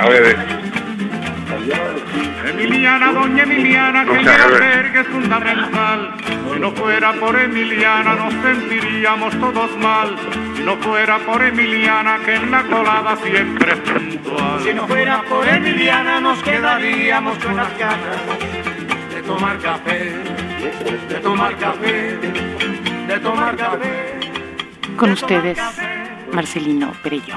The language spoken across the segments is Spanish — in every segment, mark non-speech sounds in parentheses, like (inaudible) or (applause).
A ver, Emiliana, doña Emiliana, que No agarre. albergue es fundamental. Si no fuera por Emiliana nos sentiríamos todos mal. Si no fuera por Emiliana, que en la colada siempre es puntual. Si no fuera por Emiliana nos quedaríamos con las ganas de tomar café, de tomar café, de tomar café. Con ustedes, Marcelino Perello.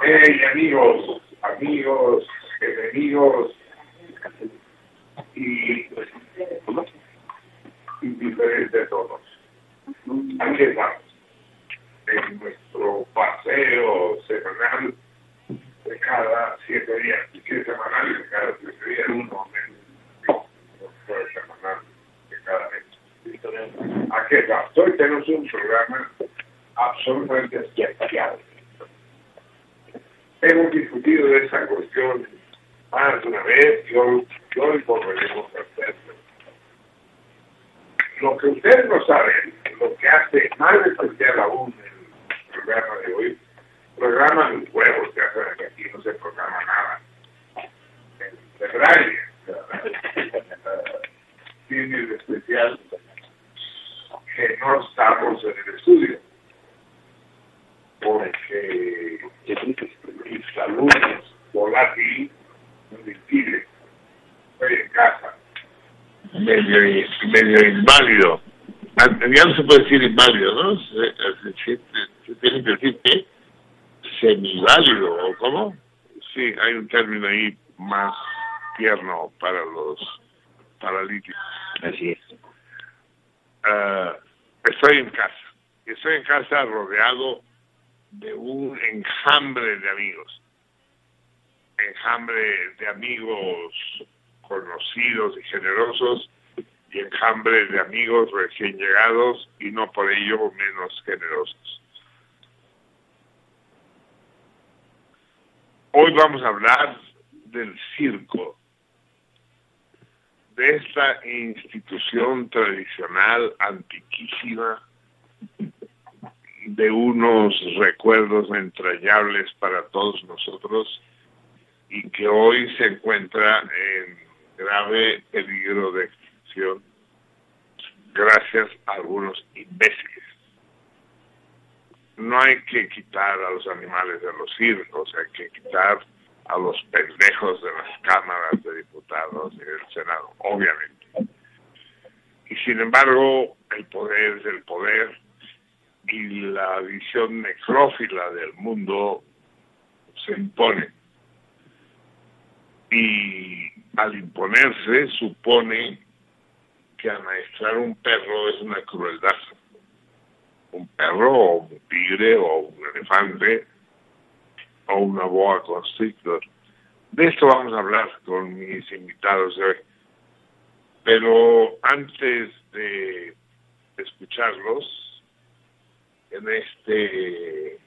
Hey, amigos, amigos, enemigos y indiferentes todos. Aquí estamos, en nuestro paseo semanal de cada siete días, y si es semanal de cada siete días, uno menos, no fue semanal de cada mes. Aquí estamos. Hoy tenemos un programa absolutamente especial. Hemos discutido de esa cuestión más de una vez y hoy, hoy volveremos a hacerlo. Lo que ustedes no saben, lo que hace más especial aún el programa de hoy, programa de huevos que hacen aquí no se programa nada. De braille, (laughs) tiene de especial que no estamos en el estudio porque mi salud volátil me impide. Estoy en casa. medio, medio inválido. Ya no se puede decir inválido, ¿no? Se, se- se- se tiene que decir que semiválido, ¿o cómo? Sí, hay un término ahí más tierno para los paralíticos. Así es. Ah, estoy en casa. Estoy en casa rodeado de un enjambre de amigos. Enjambre de amigos conocidos y generosos y enjambre de amigos recién llegados y no por ello menos generosos. Hoy vamos a hablar del circo, de esta institución tradicional antiquísima, de unos recuerdos entrañables para todos nosotros y que hoy se encuentra en grave peligro de extinción gracias a algunos imbéciles. no hay que quitar a los animales de los circos, hay que quitar a los pendejos de las cámaras de diputados y del Senado, obviamente. Y sin embargo, el poder es el poder y la visión necrófila del mundo se impone. Y al imponerse supone que amaestrar un perro es una crueldad. Un perro o un tigre o un elefante o una boa constrictor. De esto vamos a hablar con mis invitados de hoy. Pero antes de escucharlos, en este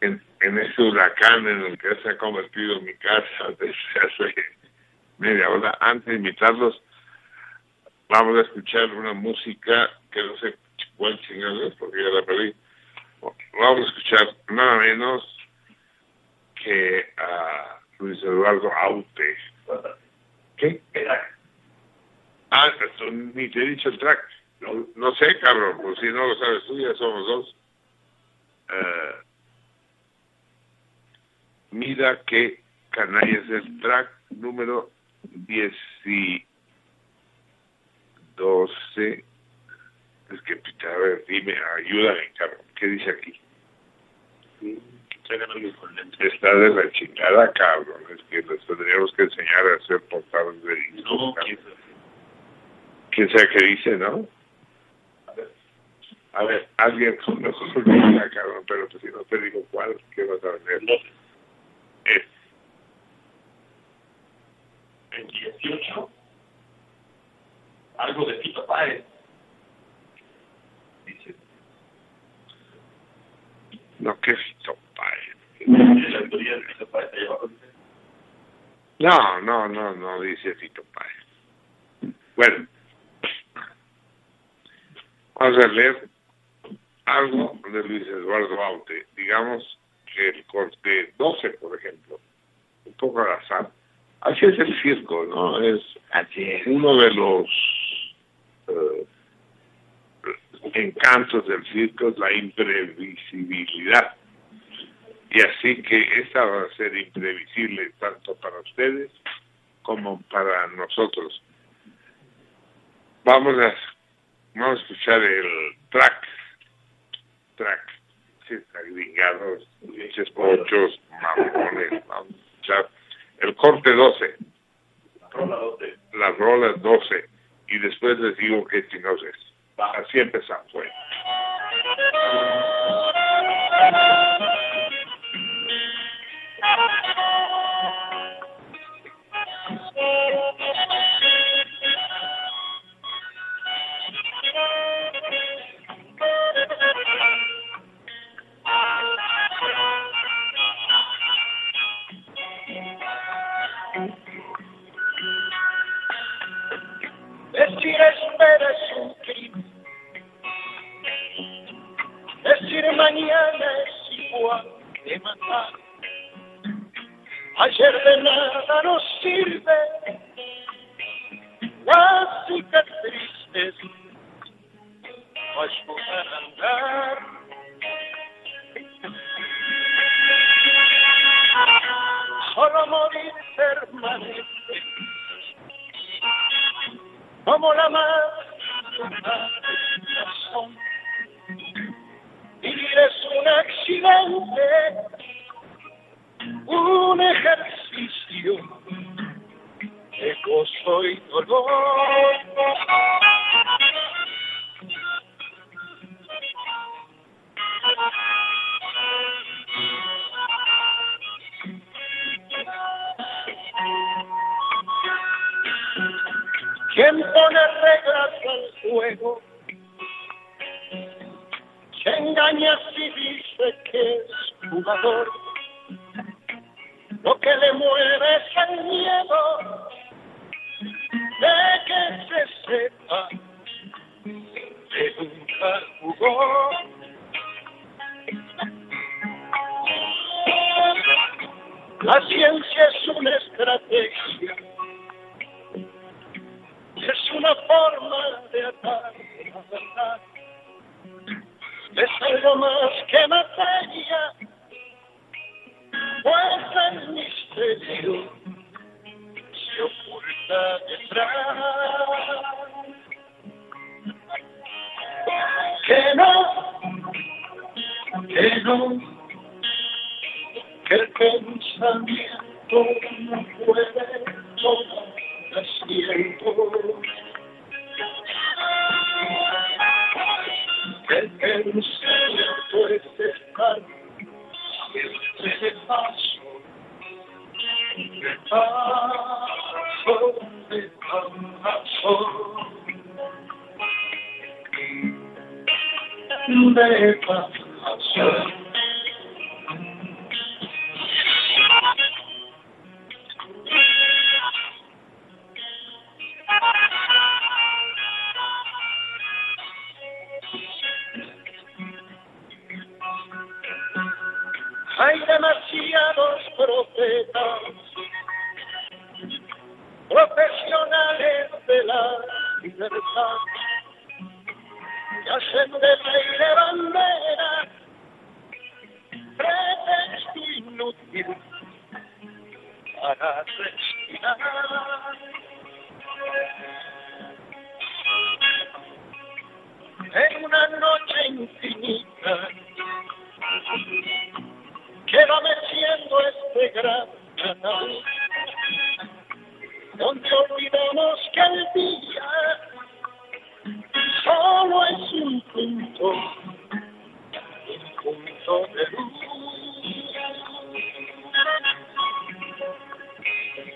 en, en este huracán en el que se ha convertido mi casa (laughs) desde hace media hora, antes de invitarlos, vamos a escuchar una música que no sé cuál chingado es, porque ya la perdí. Vamos a escuchar nada menos que a Luis Eduardo Aute. ¿Qué? Ah, ni te he dicho el track. No, no sé, cabrón, pues si no lo sabes tú, ya somos dos. Eh, mira que canalla es el track número 10 y 12. Es que, a ver, dime, ayúdame, cabrón. ¿Qué dice aquí? Está de la chingada, cabrón. Es que les tendríamos que enseñar a hacer portadas de discos. No, quién sabe qué dice, ¿no? A ver, alguien con mejor diga, cabrón, pero pues si no te digo cuál, ¿qué vas a hacer? Es El 18, algo de Tito Páez. No, qué fito, Páez No, no, no, no dice Fito Páez. Bueno, vamos a leer algo de Luis Eduardo Aute. Digamos que el corte 12, por ejemplo, un poco al azar. Así es el circo, ¿no? Es uno de los eh, encantos del circo, es la imprevisibilidad. Y así que esta va a ser imprevisible tanto para ustedes como para nosotros. Vamos a, vamos a escuchar el track. Track. Sí, está gringados, pinches pochos, mamones. Vamos a escuchar el corte 12, Rola 12. las rolas 12. Y después les digo qué chingados es. Así empezamos, güey. Decir espera es un Decir mañana es igual de matar. Ayer de nada nos sirve las cicatrices. No es poder andar. Solo morir permanece como la más razón. Un accidente, un ejercicio de gozo y dolor. Infinita, que va meciendo este gran canal, donde olvidamos que el día solo es un punto, un punto de luz.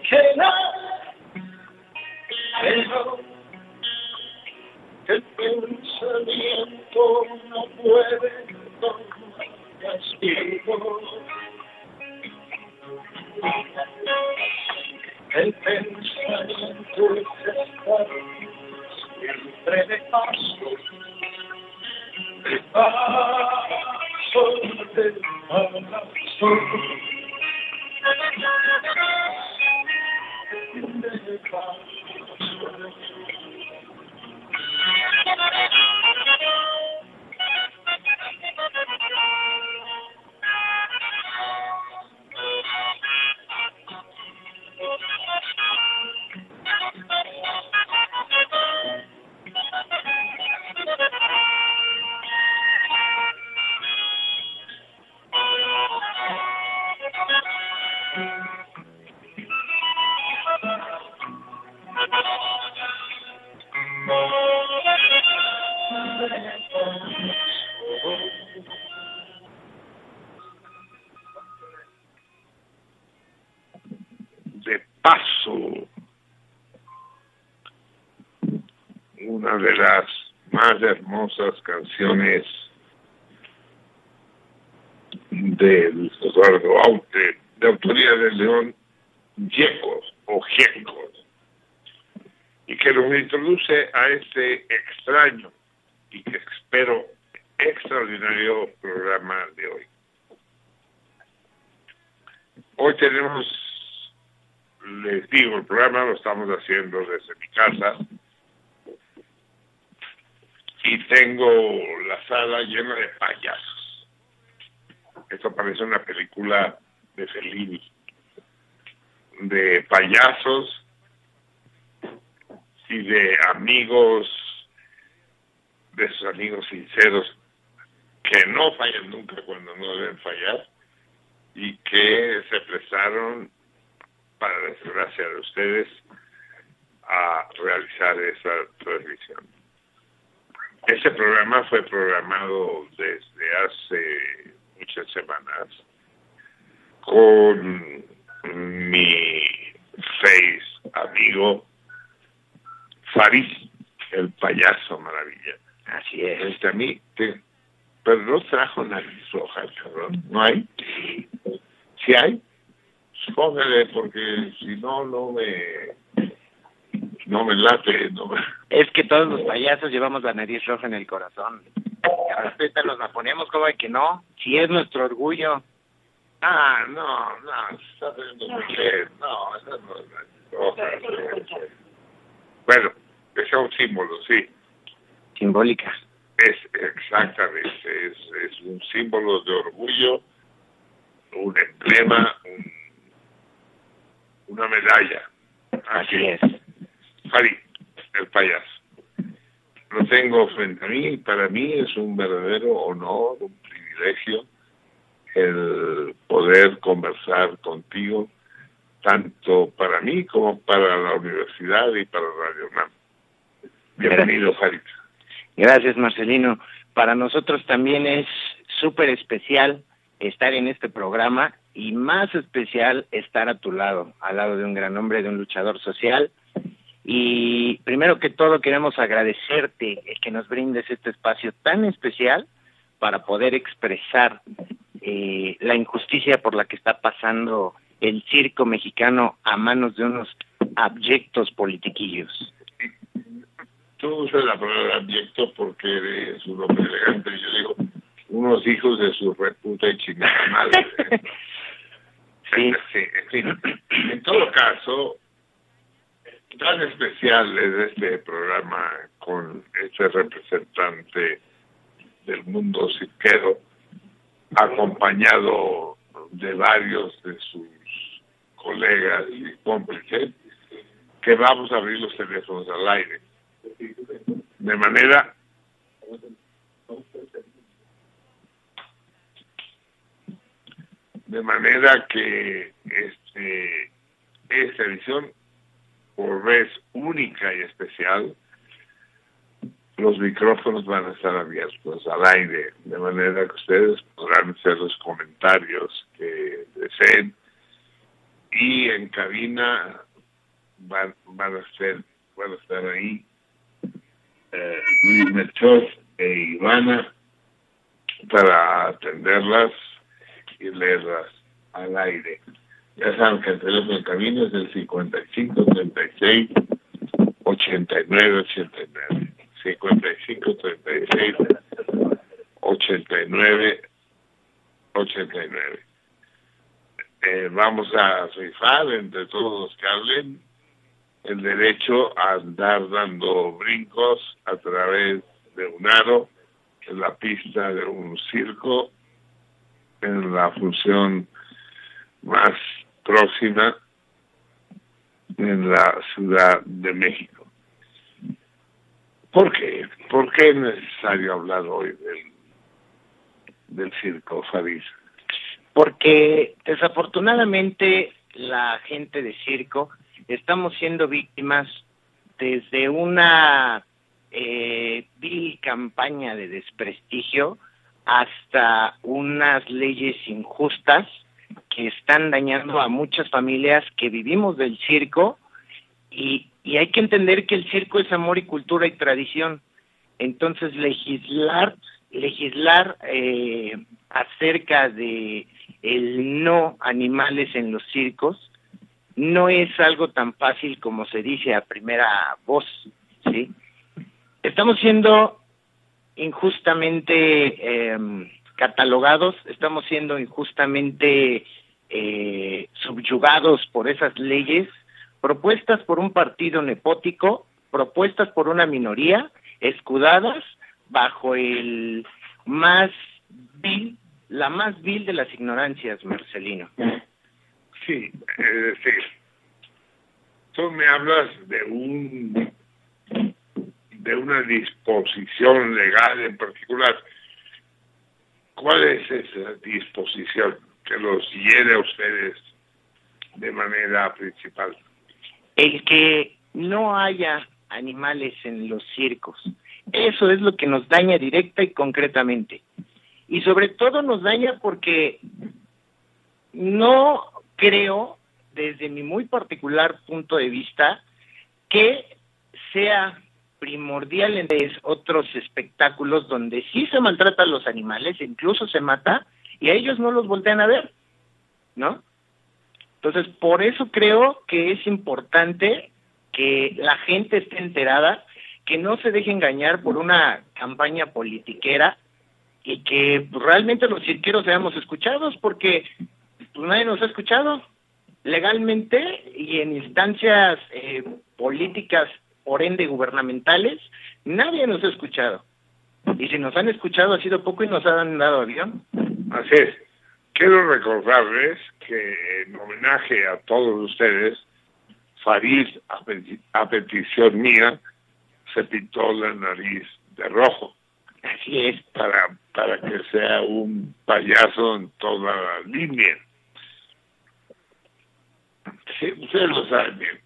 Que nada, pero el pensamiento puede tomar canciones de Luis Eduardo Aute, de autoría de León Yecos o Giecos, y que nos introduce a este extraño y que espero extraordinario programa de hoy. Hoy tenemos les digo, el programa lo estamos haciendo desde mi casa y tengo la llena de payasos. Esto parece una película de Fellini, de payasos y de amigos, de esos amigos sinceros que no fallan nunca cuando no deben fallar y que se prestaron para desgracia de ustedes, a realizar esa transmisión. Ese programa fue programado desde hace muchas semanas con mi face amigo Faris, el payaso maravilla. Así es. Este a mí, te- pero no trajo nariz roja, cabrón. ¿No hay? ¿Sí hay? Póngale, porque si no, no me... No me late, no me... Es que todos los payasos llevamos la nariz roja en el corazón. Y ahora ahorita nos la ponemos como de que no. Si es nuestro orgullo. Ah, no, no, está haciendo bien. No, esa no es la roja. Bueno, es un símbolo, sí. Simbólica. Es exactamente, es, es un símbolo de orgullo, un emblema, un- una medalla. Así es. Fari, el payaso. Lo tengo frente a mí y para mí es un verdadero honor, un privilegio el poder conversar contigo, tanto para mí como para la universidad y para Radio UNAM. Bienvenido, Farid. Gracias, Marcelino. Para nosotros también es súper especial estar en este programa y más especial estar a tu lado, al lado de un gran hombre, de un luchador social. Y primero que todo queremos agradecerte el que nos brindes este espacio tan especial para poder expresar eh, la injusticia por la que está pasando el circo mexicano a manos de unos abyectos politiquillos. Tú usas la palabra abyecto porque eres un hombre elegante. Yo digo, unos hijos de su reputa y chingada madre. (laughs) Sí. Sí, en fin. En todo caso, tan especial es este programa con este representante del mundo cirquero, acompañado de varios de sus colegas y cómplices, que vamos a abrir los teléfonos al aire. De manera de manera que este esta edición por vez única y especial los micrófonos van a estar abiertos al aire de manera que ustedes podrán hacer los comentarios que deseen y en cabina van, van a ser van a estar ahí eh, Luis Melchor e Ivana para atenderlas y leerlas al aire. Ya saben que el teléfono en camino es el 55 36 89 89. 55 36 89 89. Eh, vamos a rifar entre todos los que hablen el derecho a andar dando brincos a través de un aro en la pista de un circo en la función más próxima en la Ciudad de México. ¿Por qué? ¿Por qué es necesario hablar hoy del, circo, Faris? Porque desafortunadamente la gente de circo estamos siendo víctimas desde una eh, vil campaña de desprestigio hasta unas leyes injustas que están dañando a muchas familias que vivimos del circo y, y hay que entender que el circo es amor y cultura y tradición. Entonces legislar, legislar eh, acerca de el no animales en los circos no es algo tan fácil como se dice a primera voz, ¿sí? Estamos siendo injustamente eh, catalogados, estamos siendo injustamente eh, subyugados por esas leyes propuestas por un partido nepótico, propuestas por una minoría, escudadas bajo el más vil, la más vil de las ignorancias, Marcelino. Sí, es decir, tú me hablas de un de una disposición legal en particular. ¿Cuál es esa disposición que los hiere a ustedes de manera principal? El que no haya animales en los circos. Eso es lo que nos daña directa y concretamente. Y sobre todo nos daña porque no creo, desde mi muy particular punto de vista, que sea primordial en otros espectáculos donde sí se maltratan los animales, incluso se mata, y a ellos no los voltean a ver, ¿no? Entonces, por eso creo que es importante que la gente esté enterada, que no se deje engañar por una campaña politiquera y que realmente los cirqueros seamos escuchados, porque pues, nadie nos ha escuchado legalmente y en instancias eh, políticas, por ende gubernamentales, nadie nos ha escuchado. Y si nos han escuchado ha sido poco y nos han dado avión. Así es. Quiero recordarles que en homenaje a todos ustedes, Farid, a, peti- a petición mía, se pintó la nariz de rojo Así es. para, para que sea un payaso en toda la línea. Sí, ustedes lo saben bien.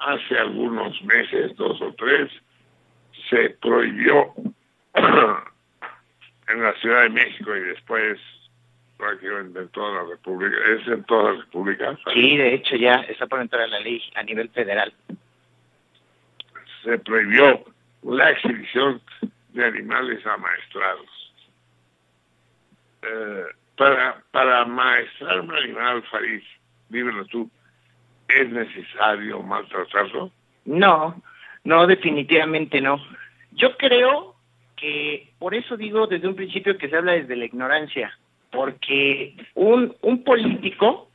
Hace algunos meses, dos o tres, se prohibió (clears throat) en la Ciudad de México y después prácticamente en toda la República. ¿Es en toda la República? Sí, de hecho ya está por entrar a la ley a nivel federal. Se prohibió la exhibición de animales amaestrados. Eh, para, para amaestrar un animal, Farid, dímelo tú, ¿es necesario maltratarlo? No, no, definitivamente no. Yo creo que por eso digo desde un principio que se habla desde la ignorancia, porque un, un político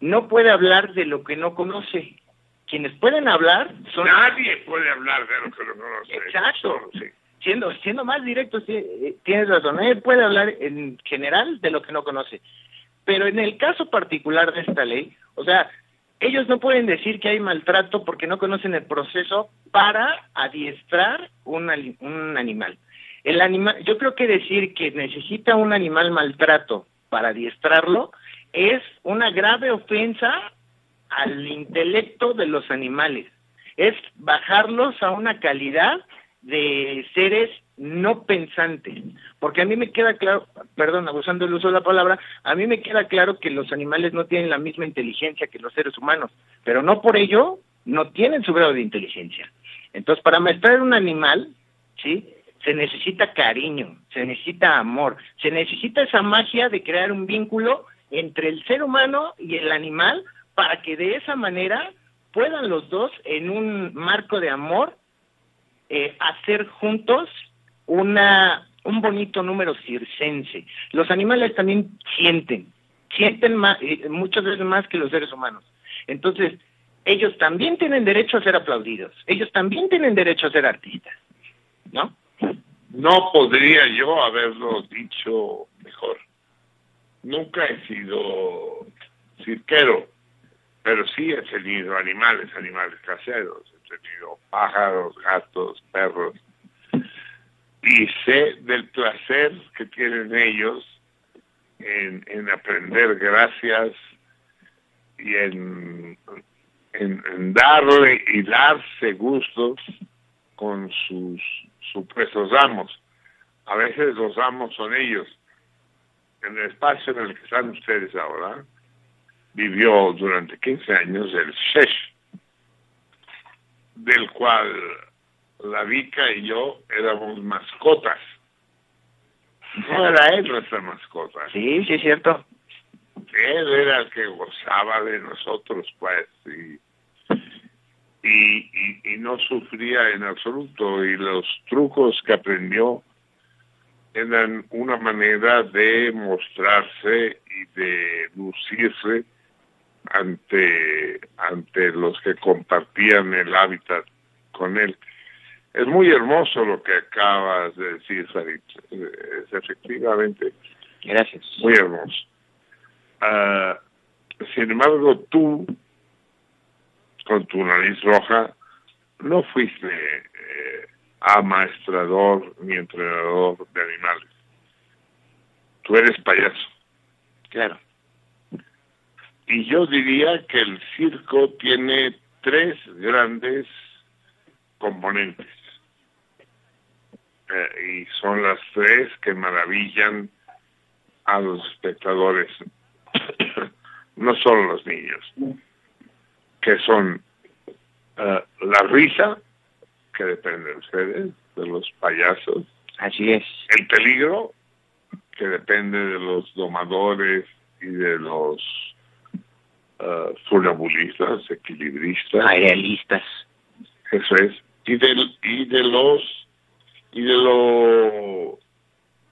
no puede hablar de lo que no conoce. Quienes pueden hablar son Nadie puede hablar de lo que no conoce. Exacto. Sí. siendo siendo más directo, sí, eh, tienes razón, él puede hablar en general de lo que no conoce. Pero en el caso particular de esta ley, o sea, ellos no pueden decir que hay maltrato porque no conocen el proceso para adiestrar un, un animal. El animal, yo creo que decir que necesita un animal maltrato para adiestrarlo es una grave ofensa al intelecto de los animales. Es bajarlos a una calidad de seres no pensantes. Porque a mí me queda claro, perdón, abusando del uso de la palabra, a mí me queda claro que los animales no tienen la misma inteligencia que los seres humanos, pero no por ello no tienen su grado de inteligencia. Entonces, para maestrar un animal, ¿sí? Se necesita cariño, se necesita amor, se necesita esa magia de crear un vínculo entre el ser humano y el animal para que de esa manera puedan los dos en un marco de amor eh, hacer juntos una un bonito número circense. Los animales también sienten, sienten más, eh, muchas veces más que los seres humanos. Entonces, ellos también tienen derecho a ser aplaudidos, ellos también tienen derecho a ser artistas, ¿no? No podría yo haberlo dicho mejor. Nunca he sido cirquero, pero sí he tenido animales, animales caseros. He tenido pájaros, gatos, perros. Y sé del placer que tienen ellos en, en aprender gracias y en, en, darle y darse gustos con sus supuestos amos. A veces los amos son ellos. En el espacio en el que están ustedes ahora, vivió durante 15 años el Shesh, del cual la Vica y yo éramos mascotas. (laughs) No era él nuestra mascota. Sí, sí es cierto. Él era el que gozaba de nosotros, pues, y, y, y, y no sufría en absoluto. Y los trucos que aprendió eran una manera de mostrarse y de lucirse ante, ante los que compartían el hábitat con él. Es muy hermoso lo que acabas de decir, Sarit. Es efectivamente Gracias. muy hermoso. Ah, sin embargo, tú, con tu nariz roja, no fuiste eh, amaestrador ni entrenador de animales. Tú eres payaso. Claro. Y yo diría que el circo tiene tres grandes componentes. Eh, y son las tres que maravillan a los espectadores, (coughs) no solo los niños, que son eh, la risa, que depende de ustedes, de los payasos, Así es. el peligro, que depende de los domadores y de los uh, funambulistas, equilibristas, Arealistas. eso es, y del y de los y de lo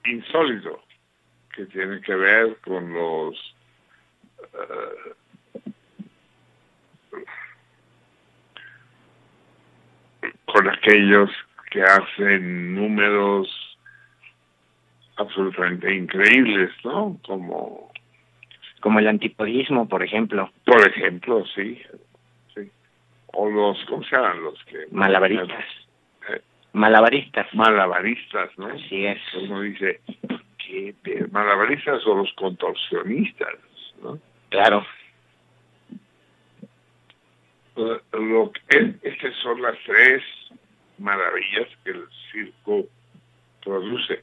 insólito que tiene que ver con los eh, con aquellos que hacen números absolutamente increíbles, ¿no? Como, Como el antipodismo, por ejemplo. por ejemplo, sí, sí. O los, ¿cómo se llaman los que? Malabaristas. Malabaristas. malabaristas, ¿no? Así es. Uno dice, ¿qué? de- Malabaristas o los contorsionistas, ¿no? Claro. Lo que, estas son las tres maravillas que el circo produce.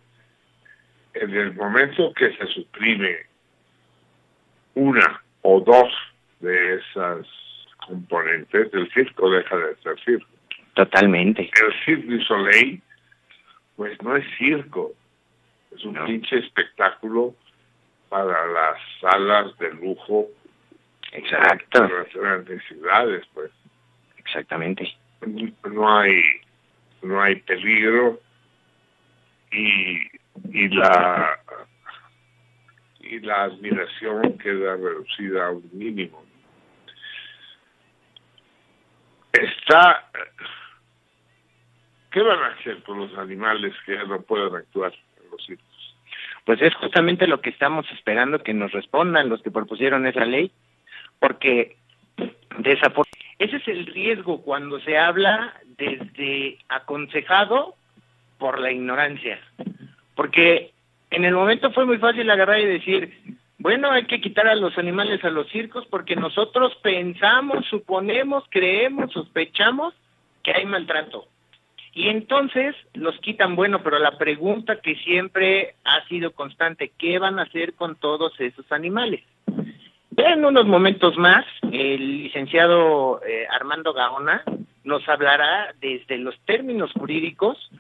En el momento que se suprime una o dos de esas componentes, el circo deja de ser circo. Totalmente. El Cirque du Soleil, pues no es circo, es un No. pinche espectáculo para las salas de lujo Exacto. de las grandes ciudades, pues Exactamente. no hay no hay peligro y y la y la admiración queda reducida a un mínimo está ¿qué van a hacer con los animales que no pueden actuar en los circos? Pues es justamente lo que estamos esperando que nos respondan los que propusieron esa ley, porque desafor- ese es el riesgo cuando se habla desde aconsejado por la ignorancia, porque en el momento fue muy fácil agarrar y decir, bueno, hay que quitar a los animales a los circos porque nosotros pensamos, suponemos, creemos, sospechamos que hay maltrato. Y entonces los quitan, bueno, pero la pregunta que siempre ha sido constante, ¿qué van a hacer con todos esos animales? Ya en unos momentos más, el licenciado eh, Armando Gaona nos hablará desde los términos jurídicos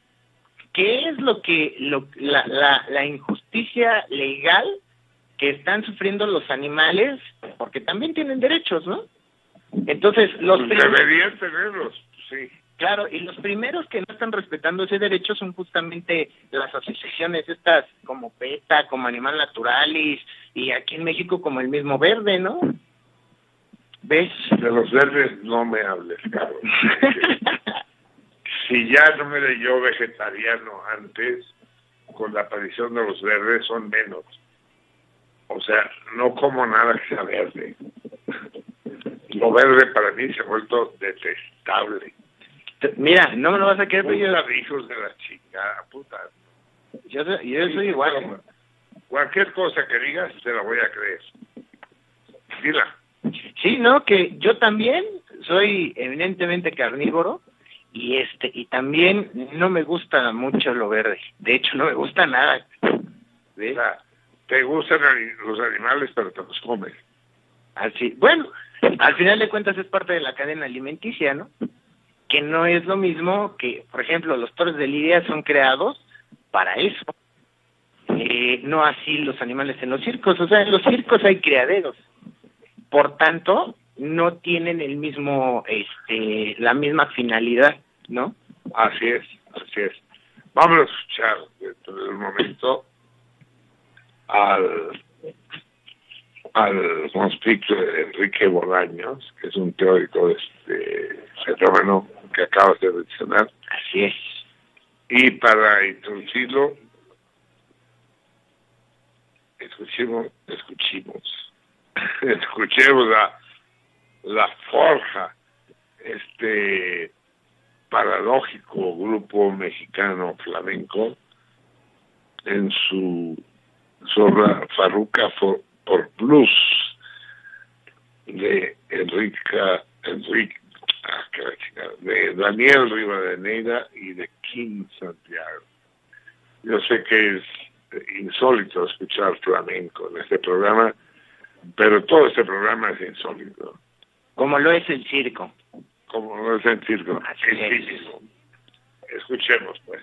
qué es lo que lo- la, la, la injusticia legal que están sufriendo los animales, porque también tienen derechos, ¿no? Entonces, los Pues deberían tenerlos sí Claro, y los primeros que no están respetando ese derecho son justamente las asociaciones estas como PETA, como Animal Naturalis, y aquí en México como el mismo Verde, ¿no? ¿Ves? de los verdes no me hables cabrón si ya no era yo vegetariano antes, con la aparición de los verdes son menos. O sea, no como nada que sea verde. Lo verde para mí se ha vuelto detestable. Mira, no me lo vas a creer, pero yo, de hijos de la chingada, puta. yo, soy- yo soy igual. Cualquier cosa que digas, te la voy a creer. Dila. Sí, no, que yo también soy eminentemente carnívoro y este y también no me gusta mucho lo verde. De hecho, no me gusta nada. O sea, te gustan los animales, pero te los comes. Así, bueno, al final de cuentas es parte de la cadena alimenticia, ¿no? Que no es lo mismo que, por ejemplo, los toros de lidia son creados para eso. Eh, no así los animales en los circos. O sea, en los circos hay criaderos. Por tanto, no tienen el mismo, este, la misma finalidad, ¿no? Así es, así es. Vamos a escuchar dentro de un momento al, al de Enrique Bolaños, que es un teórico de este fenómeno que acabas de mencionar, Así es. y para introducirlo, escuchemos, escuchemos, (laughs) escuchemos la, la forja, este paradójico grupo mexicano flamenco en su zorra Farruca for- por Blues de Enrica, Enrique, de Daniel Rivadeneira y de King Santiago. Yo sé que es insólito escuchar flamenco en este programa, pero todo este programa es insólito, Como lo es el circo. como no es en circo, Así es. Escuchemos pues.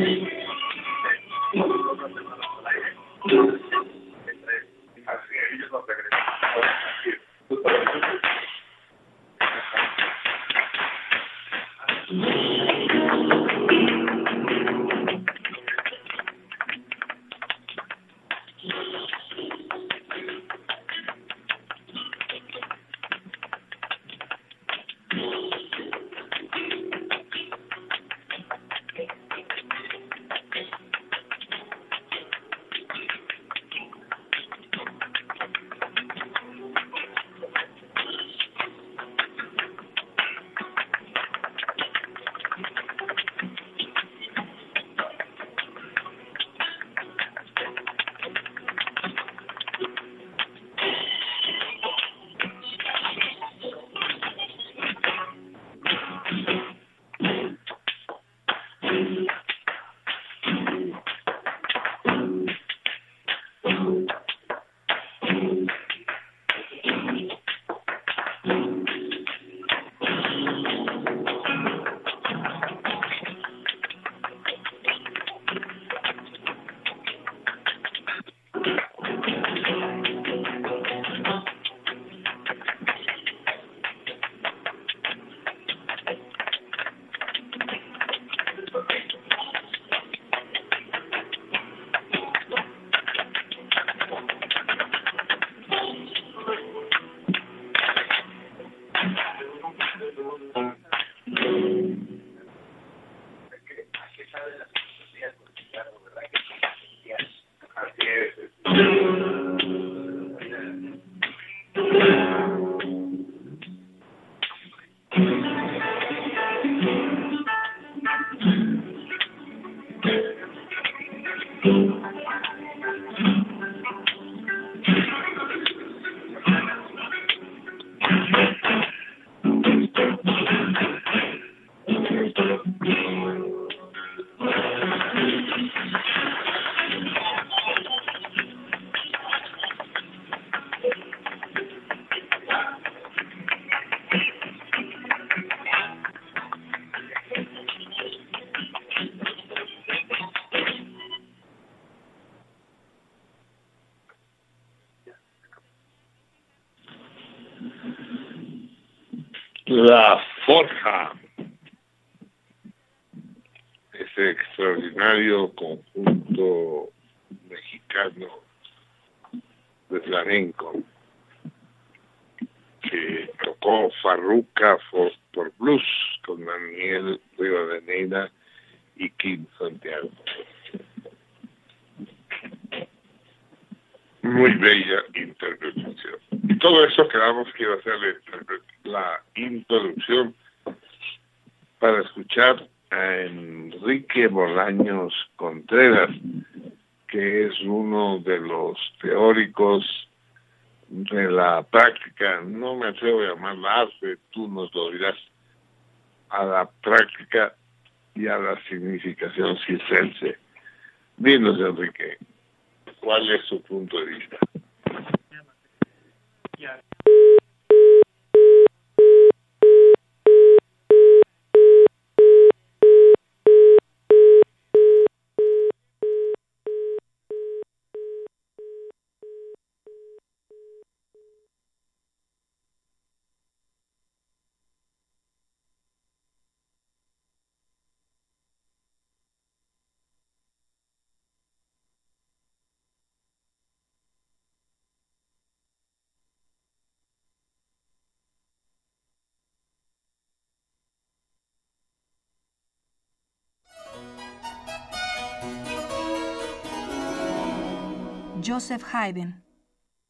Así La Forja, ese extraordinario conjunto mexicano de flamenco que tocó Farruca por, por blues con Daniel Rivadeneira y Kim Santiago. Muy bella interpretación. Y todo eso que iba a ser la, interpre- la introducción para escuchar a Enrique Bolaños Contreras, que es uno de los teóricos de la práctica, no me atrevo a llamarla arte, tú nos lo dirás, a la práctica y a la significación circense. Dinos, Enrique, ¿cuál es su punto de vista? Joseph Haydn.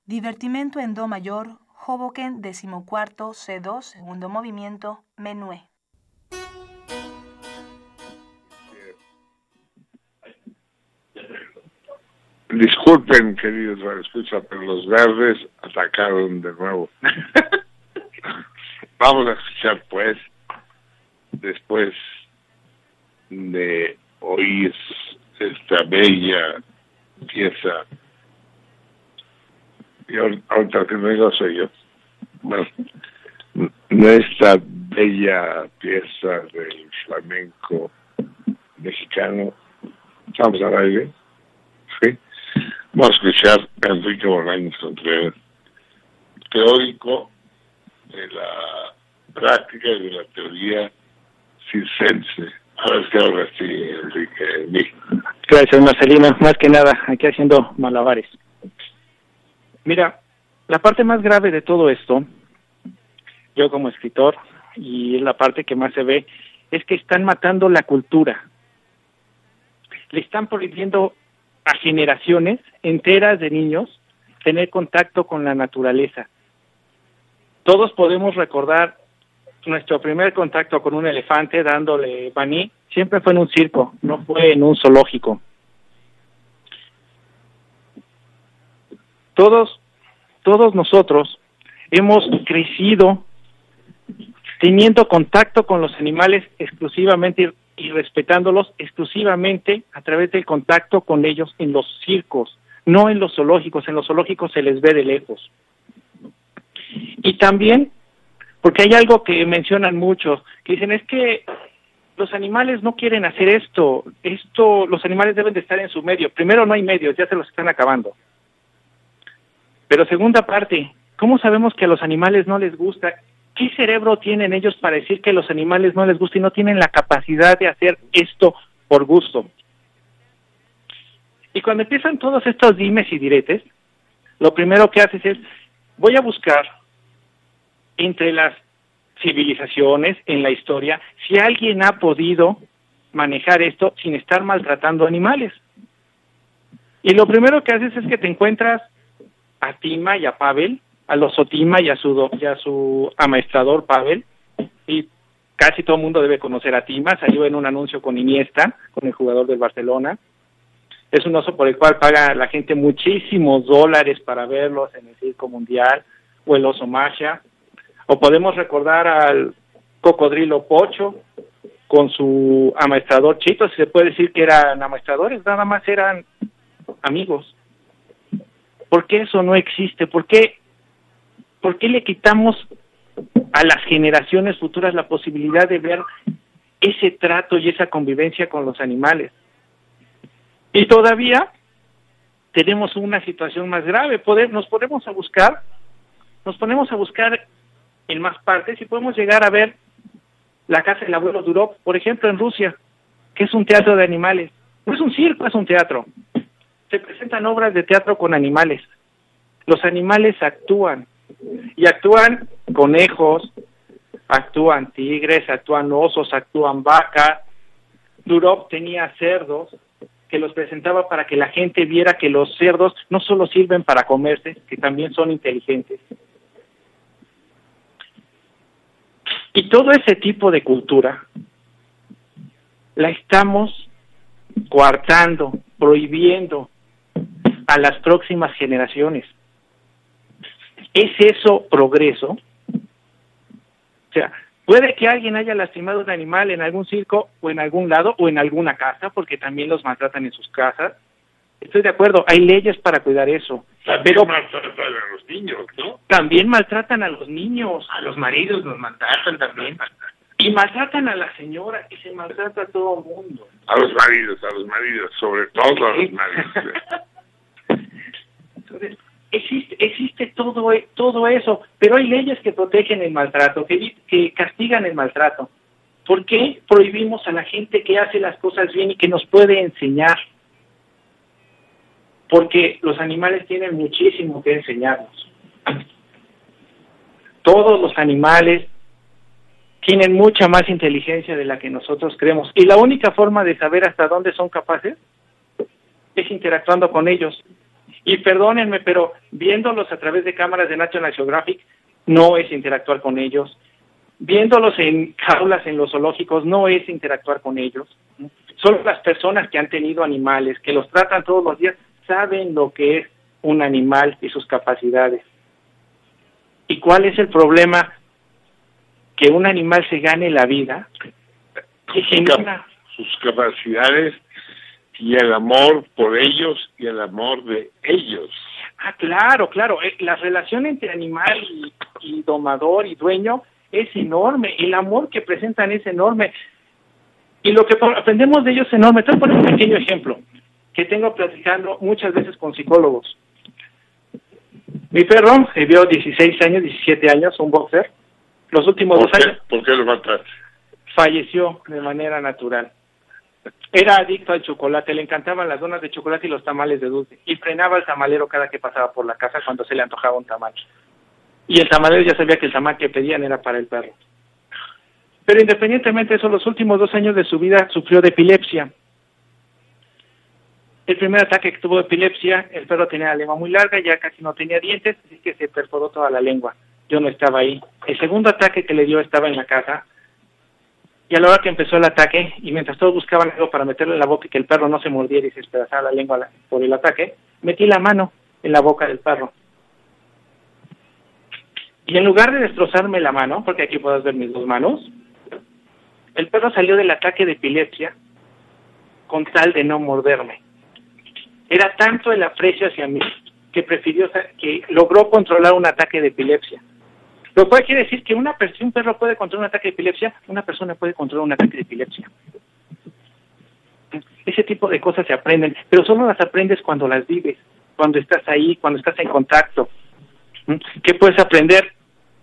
Divertimento en Do mayor, Hoboken, decimocuarto, C2, segundo movimiento, Menué. Disculpen, queridos escucha, pero los verdes atacaron de nuevo. (laughs) Vamos a escuchar, pues, después de oír esta bella pieza. Y ahorita que no soy yo. Bueno, esta bella pieza del flamenco mexicano. ¿Estamos al aire? Sí. Vamos a escuchar a Enrique Bolaños Contreras, teórico de la práctica y de la teoría circense. Ahora es que ahora sí, Enrique. Gracias, Marcelino. Más que nada, aquí haciendo malabares. Mira, la parte más grave de todo esto, yo como escritor, y es la parte que más se ve, es que están matando la cultura. Le están prohibiendo a generaciones enteras de niños tener contacto con la naturaleza. Todos podemos recordar nuestro primer contacto con un elefante dándole baní, siempre fue en un circo, no fue en un zoológico. Todos, todos nosotros hemos crecido teniendo contacto con los animales exclusivamente y respetándolos exclusivamente a través del contacto con ellos en los circos, no en los zoológicos. En los zoológicos se les ve de lejos. Y también, porque hay algo que mencionan muchos, que dicen es que los animales no quieren hacer esto, esto, los animales deben de estar en su medio. Primero, no hay medios, ya se los están acabando. Pero segunda parte, ¿cómo sabemos que a los animales no les gusta ¿qué cerebro tienen ellos para decir que los animales no les gusta y no tienen la capacidad de hacer esto por gusto? Y cuando empiezan todos estos dimes y diretes, lo primero que haces es, voy a buscar entre las civilizaciones en la historia si alguien ha podido manejar esto sin estar maltratando animales. Y lo primero que haces es que te encuentras a Tima y a Pavel, a los Sotima y a su, y a su amaestrador Pavel, y casi todo el mundo debe conocer a Tima, salió en un anuncio con Iniesta, con el jugador del Barcelona. Es un oso por el cual paga la gente muchísimos dólares para verlos en el Circo Mundial, o el oso Masha, o podemos recordar al cocodrilo Pocho con su amaestrador Chito, si se puede decir que eran amaestradores, nada más eran amigos. ¿Por qué eso no existe? ¿Por qué ¿por qué le quitamos a las generaciones futuras la posibilidad de ver ese trato y esa convivencia con los animales? Y todavía tenemos una situación más grave. nos ponemos a buscar, nos ponemos a buscar en más partes y podemos llegar a ver la casa del abuelo Durov, por ejemplo, en Rusia, que es un teatro de animales. No es un circo, es un teatro. Se presentan obras de teatro con animales. Los animales actúan, y actúan conejos, actúan tigres, actúan osos, actúan vacas. Durov tenía cerdos que los presentaba para que la gente viera que los cerdos no solo sirven para comerse, que también son inteligentes. Y todo ese tipo de cultura la estamos coartando, prohibiendo a las próximas generaciones. ¿Es eso progreso? O sea, puede que alguien haya lastimado un animal en algún circo o en algún lado o en alguna casa, porque también los maltratan en sus casas. Estoy de acuerdo, hay leyes para cuidar eso. También pero maltratan a los niños, ¿no? También maltratan a los niños. A los maridos los maltratan también. Y maltratan a la señora y se maltrata a todo el mundo. A los maridos, a los maridos, sobre todo a los maridos. (laughs) Existe, existe todo, e, todo eso, pero hay leyes que protegen el maltrato, que, que castigan el maltrato. ¿Por qué prohibimos a la gente que hace las cosas bien y que nos puede enseñar? Porque los animales tienen muchísimo que enseñarnos. Todos los animales tienen mucha más inteligencia de la que nosotros creemos. Y la única forma de saber hasta dónde son capaces es interactuando con ellos. Y perdónenme, pero viéndolos a través de cámaras de National Geographic no es interactuar con ellos. Viéndolos en jaulas en los zoológicos no es interactuar con ellos. Son las personas que han tenido animales, que los tratan todos los días, saben lo que es un animal y sus capacidades. ¿Y cuál es el problema? Que un animal se gane la vida. sus, cap sus capacidades y el amor por ellos y el amor de ellos. Ah, claro, claro. Eh, La relación entre animal y, y domador y dueño es enorme. El amor que presentan es enorme. Y lo que aprendemos de ellos es enorme. Te voy a poner un pequeño ejemplo que tengo platicando muchas veces con psicólogos. Mi perro vivió 16 años, 17 años, un boxer. Los últimos ¿Por dos qué, años ¿Por qué lo mataste? falleció de manera natural. Era adicto al chocolate, le encantaban las donas de chocolate y los tamales de dulce. Y frenaba al tamalero cada que pasaba por la casa cuando se le antojaba un tamal. Y el tamalero ya sabía que el tamal que pedían era para el perro. Pero independientemente de eso, los últimos dos años de su vida sufrió de epilepsia. El primer ataque que tuvo de epilepsia, el perro tenía la lengua muy larga, ya casi no tenía dientes, así que se perforó toda la lengua. Yo no estaba ahí. El segundo ataque que le dio estaba en la casa, y a la hora que empezó el ataque, y mientras todos buscaban algo para meterle en la boca y que el perro no se mordiera y se despedazara la lengua por el ataque, metí la mano en la boca del perro. Y en lugar de destrozarme la mano, porque aquí puedes ver mis dos manos, el perro salió del ataque de epilepsia con tal de no morderme. Era tanto el aprecio hacia mí que prefirió, que logró controlar un ataque de epilepsia. Lo cual quiere decir que una si un perro puede controlar un ataque de epilepsia, una persona puede controlar un ataque de epilepsia. Ese tipo de cosas se aprenden, pero solo las aprendes cuando las vives, cuando estás ahí, cuando estás en contacto. ¿Mm? ¿Qué puedes aprender?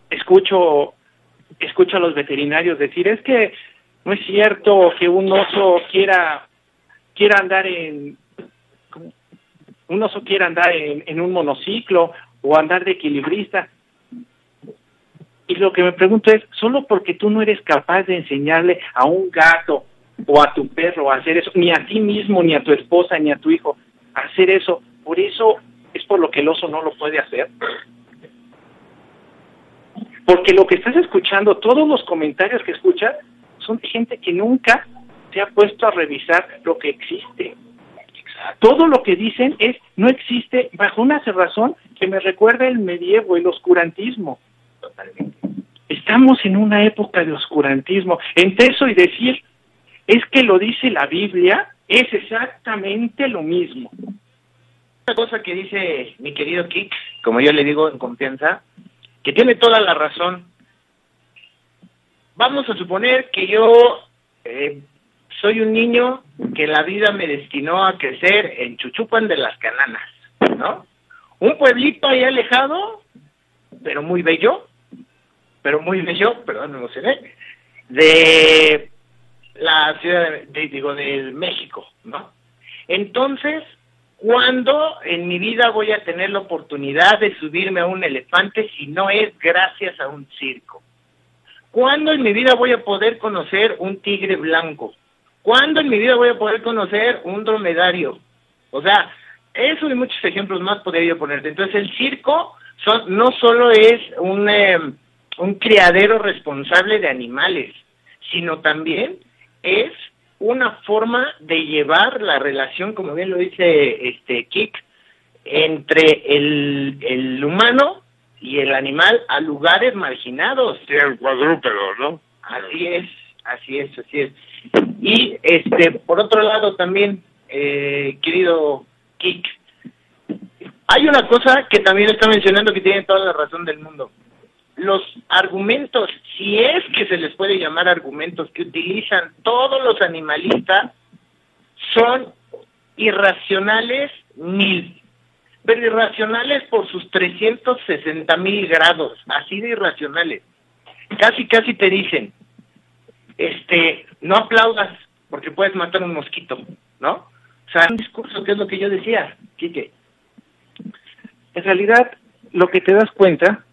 Escucho, escucho a los veterinarios decir, es que no es cierto que un oso quiera, quiera andar en, un oso quiera andar en un monociclo o andar de equilibrista. Y lo que me pregunto es, solo porque tú no eres capaz de enseñarle a un gato o a tu perro a hacer eso, ni a ti mismo, ni a tu esposa, ni a tu hijo, a hacer eso, por eso es por lo que el oso no lo puede hacer. Porque lo que estás escuchando, todos los comentarios que escuchas, son de gente que nunca se ha puesto a revisar lo que existe. Todo lo que dicen es, no existe, bajo una cerrazón que me recuerda el medievo, el oscurantismo. Estamos en una época de oscurantismo. Entre eso y decir, es que lo dice la Biblia, es exactamente lo mismo. Una cosa que dice mi querido Kik, como yo le digo en confianza, que tiene toda la razón. Vamos a suponer que yo eh, soy un niño que la vida me destinó a crecer en Chuchupan de las Cananas, ¿no? Un pueblito ahí alejado, pero muy bello, pero muy bello, perdón, me emocioné, de la ciudad de, digo, de México, ¿no? Entonces, ¿cuándo en mi vida voy a tener la oportunidad de subirme a un elefante si no es gracias a un circo? ¿Cuándo en mi vida voy a poder conocer un tigre blanco? ¿Cuándo en mi vida voy a poder conocer un dromedario? O sea, eso y muchos ejemplos más podría yo ponerte. Entonces, el circo son, no solo es un, eh, un criadero responsable de animales, sino también es una forma de llevar la relación, como bien lo dice este Kik, entre el, el humano y el animal a lugares marginados. Sí, el cuadrúpedo, ¿no? Así es, así es, así es. Y este, por otro lado también, eh, querido Kik, hay una cosa que también está mencionando que tiene toda la razón del mundo. Los argumentos, si es que se les puede llamar argumentos que utilizan todos los animalistas, son irracionales mil, pero irracionales por sus 360 mil grados, así de irracionales. Casi, casi te dicen, este, no aplaudas porque puedes matar un mosquito, ¿no? O sea, un discurso que es lo que yo decía, Quique. En realidad, lo que te das cuenta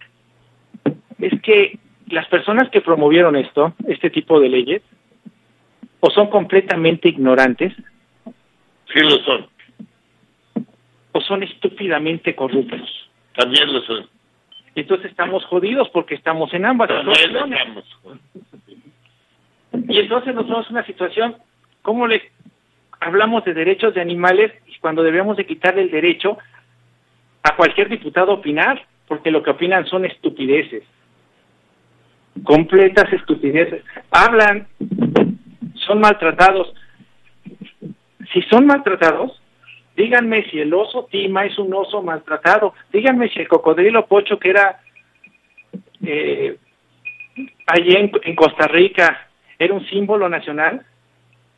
es que las personas que promovieron esto, este tipo de leyes, o son completamente ignorantes, Sí lo son, o son estúpidamente corruptos. también lo son. Entonces estamos jodidos porque estamos en ambas situaciones. estamos. Y entonces nos vemos en una situación, ¿cómo le hablamos de derechos de animales y cuando debemos de quitarle el derecho a cualquier diputado a opinar, porque lo que opinan son estupideces, completas estupideces. Hablan, son maltratados. Si son maltratados, díganme si el oso Tima es un oso maltratado, díganme si el cocodrilo Pocho que era eh, allí en, en Costa Rica era un símbolo nacional,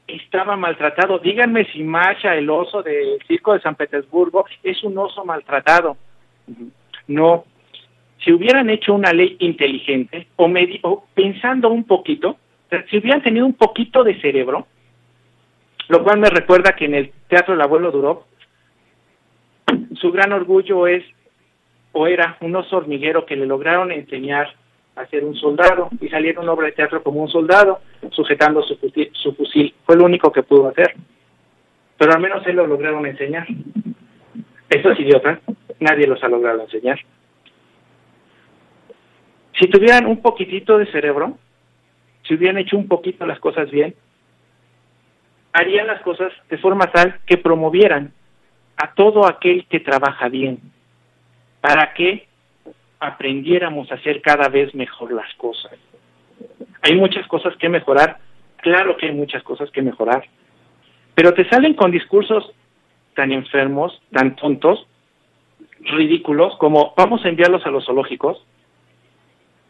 estaba maltratado. Díganme si Masha, el oso del circo de San Petersburgo, es un oso maltratado. No. Si hubieran hecho una ley inteligente o, medi- o pensando un poquito, si hubieran tenido un poquito de cerebro, lo cual me recuerda que en el Teatro El Abuelo Duró, su gran orgullo es o era un oso hormiguero que le lograron enseñar a ser un soldado y salir en una obra de teatro como un soldado sujetando su fusil, su fusil. Fue lo único que pudo hacer. Pero al menos él lo lograron enseñar. Estos idiotas, nadie los ha logrado enseñar. Si tuvieran un poquitito de cerebro, si hubieran hecho un poquito las cosas bien, harían las cosas de forma tal que promovieran a todo aquel que trabaja bien, para que aprendiéramos a hacer cada vez mejor las cosas. Hay muchas cosas que mejorar, claro que hay muchas cosas que mejorar, pero te salen con discursos tan enfermos, tan tontos, ridículos, como vamos a enviarlos a los zoológicos.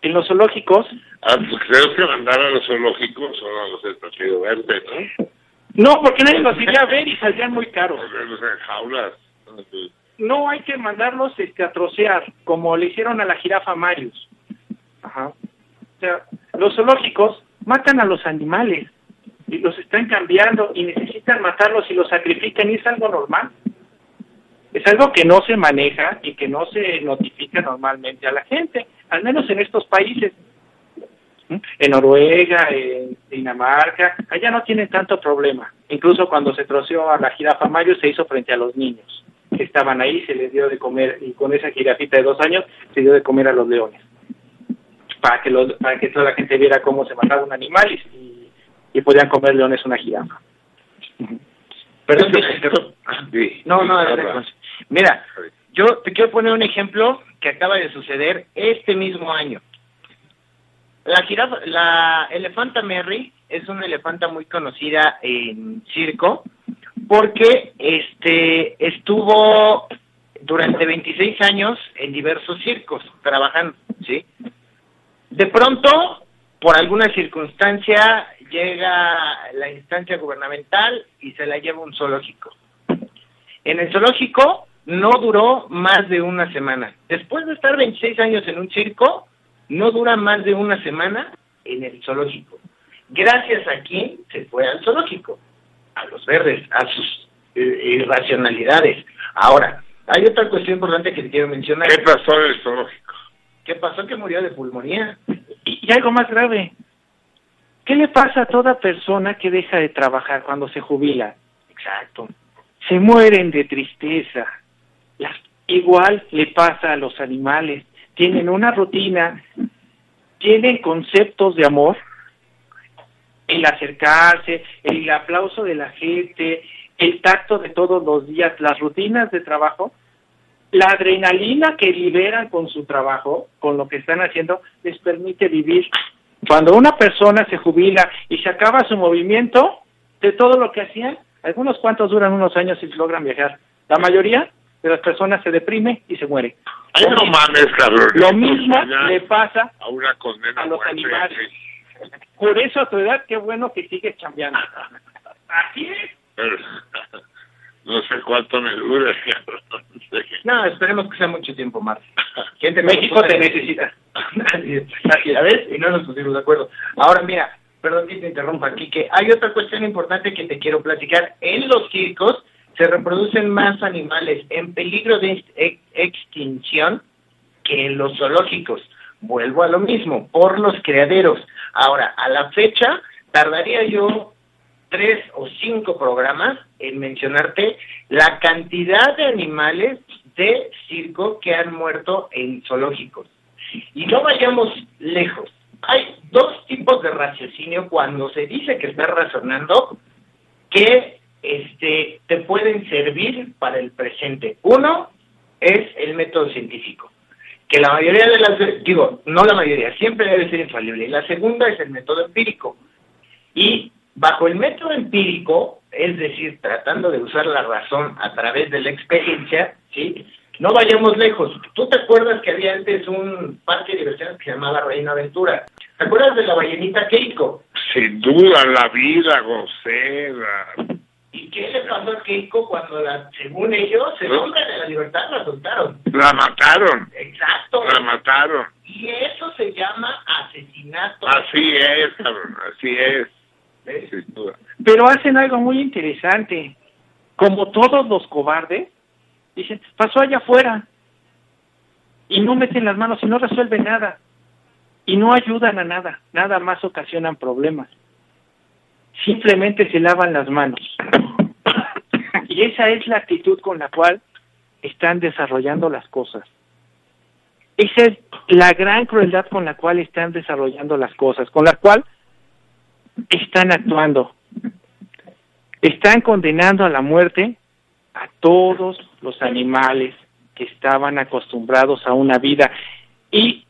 En los zoológicos, Ah, pues creo que mandar a los zoológicos son a los del Partido Verde, ¿no? no, porque nadie los iría a ver y saldrían muy caros. Ponerlos en jaulas. no hay que mandarlos este, a trocear, como le hicieron a la jirafa Marius. Ajá. O sea, los zoológicos matan a los animales y los están cambiando y necesitan matarlos y los sacrifican y es algo normal. Es algo que no se maneja y que no se notifica normalmente a la gente, al menos en estos países. En Noruega, en Dinamarca, allá no tienen tanto problema. Incluso cuando se troceó a la jirafa Marius se hizo frente a los niños que estaban ahí, se les dio de comer, y con esa jirafita de dos años se dio de comer a los leones. Para que, los, para que toda la gente viera cómo se mataba un animal y, y, podían comer leones una jirafa. Perdón, No, no. Mira, yo te quiero poner un ejemplo que acaba de suceder este mismo año. La jirafa, la elefanta Mary es una elefanta muy conocida en circo porque este estuvo durante 26 años en diversos circos trabajando, ¿sí? De pronto, por alguna circunstancia, llega la instancia gubernamental y se la lleva un zoológico. En el zoológico no duró más de una semana. Después de estar 26 años en un circo, no dura más de una semana en el zoológico. Gracias a quién se fue al zoológico, a los verdes, a sus eh, irracionalidades. Ahora, hay otra cuestión importante que te quiero mencionar. ¿Qué pasó en el zoológico? ¿Qué pasó? Que murió de pulmonía. Y, y algo más grave, ¿qué le pasa a toda persona que deja de trabajar cuando se jubila? Exacto. Se mueren de tristeza. Las, igual le pasa a los animales. Tienen una rutina, tienen conceptos de amor, el acercarse, el aplauso de la gente, el tacto de todos los días, las rutinas de trabajo, la adrenalina que liberan con su trabajo, con lo que están haciendo, les permite vivir. Cuando una persona se jubila y se acaba su movimiento de todo lo que hacían, algunos cuantos duran unos años y logran viajar. La mayoría de las personas se deprime y se muere. Ay, no mames, cabrón. Lo mismo le pasa a una condena a los muerte, animales. sí. Por eso a tu edad, qué bueno que sigues cambiando. Así es. Pero, (laughs) no sé cuánto me dure. cabrón, no esperemos que sea mucho tiempo más. (laughs) Gente México te necesita. (laughs) Así ¿ya ves? Y no nos pusimos de acuerdo. Ahora, mira, perdón que te interrumpa aquí, que hay otra cuestión importante que te quiero platicar. En los circos se reproducen más animales en peligro de ex- extinción que en los zoológicos. Vuelvo a lo mismo, por los criaderos. Ahora, a la fecha, tardaría yo tres o cinco programas en mencionarte la cantidad de animales de circo que han muerto en zoológicos. Y no vayamos lejos. Hay dos tipos de raciocinio cuando se dice que está razonando que este, te pueden servir para el presente. Uno es el método científico, que la mayoría de las, digo, no la mayoría, siempre debe ser infalible. Y la segunda es el método empírico. Y bajo el método empírico, es decir, tratando de usar la razón a través de la experiencia, ¿sí? No vayamos lejos. ¿Tú te acuerdas que había antes un parque de diversiones que se llamaba Reina Aventura? ¿Te acuerdas de la ballenita Keiko? Sin duda, la vida gocera. ¿Y qué le pasó a Keiko cuando, la, según ellos, se ¿No? nombra de la libertad, la soltaron? La mataron. Exacto. La mataron. Y eso se llama asesinato. Así es, cabrón. Así es. Pero hacen algo muy interesante. Como todos los cobardes, dicen, pasó allá afuera. Y no meten las manos y no resuelven nada. Y no ayudan a nada. Nada más ocasionan problemas. Simplemente se lavan las manos. (laughs) Y esa es la actitud con la cual están desarrollando las cosas. Esa es la gran crueldad con la cual están desarrollando las cosas, con la cual están actuando. Están condenando a la muerte a todos los animales que estaban acostumbrados a una vida. Y,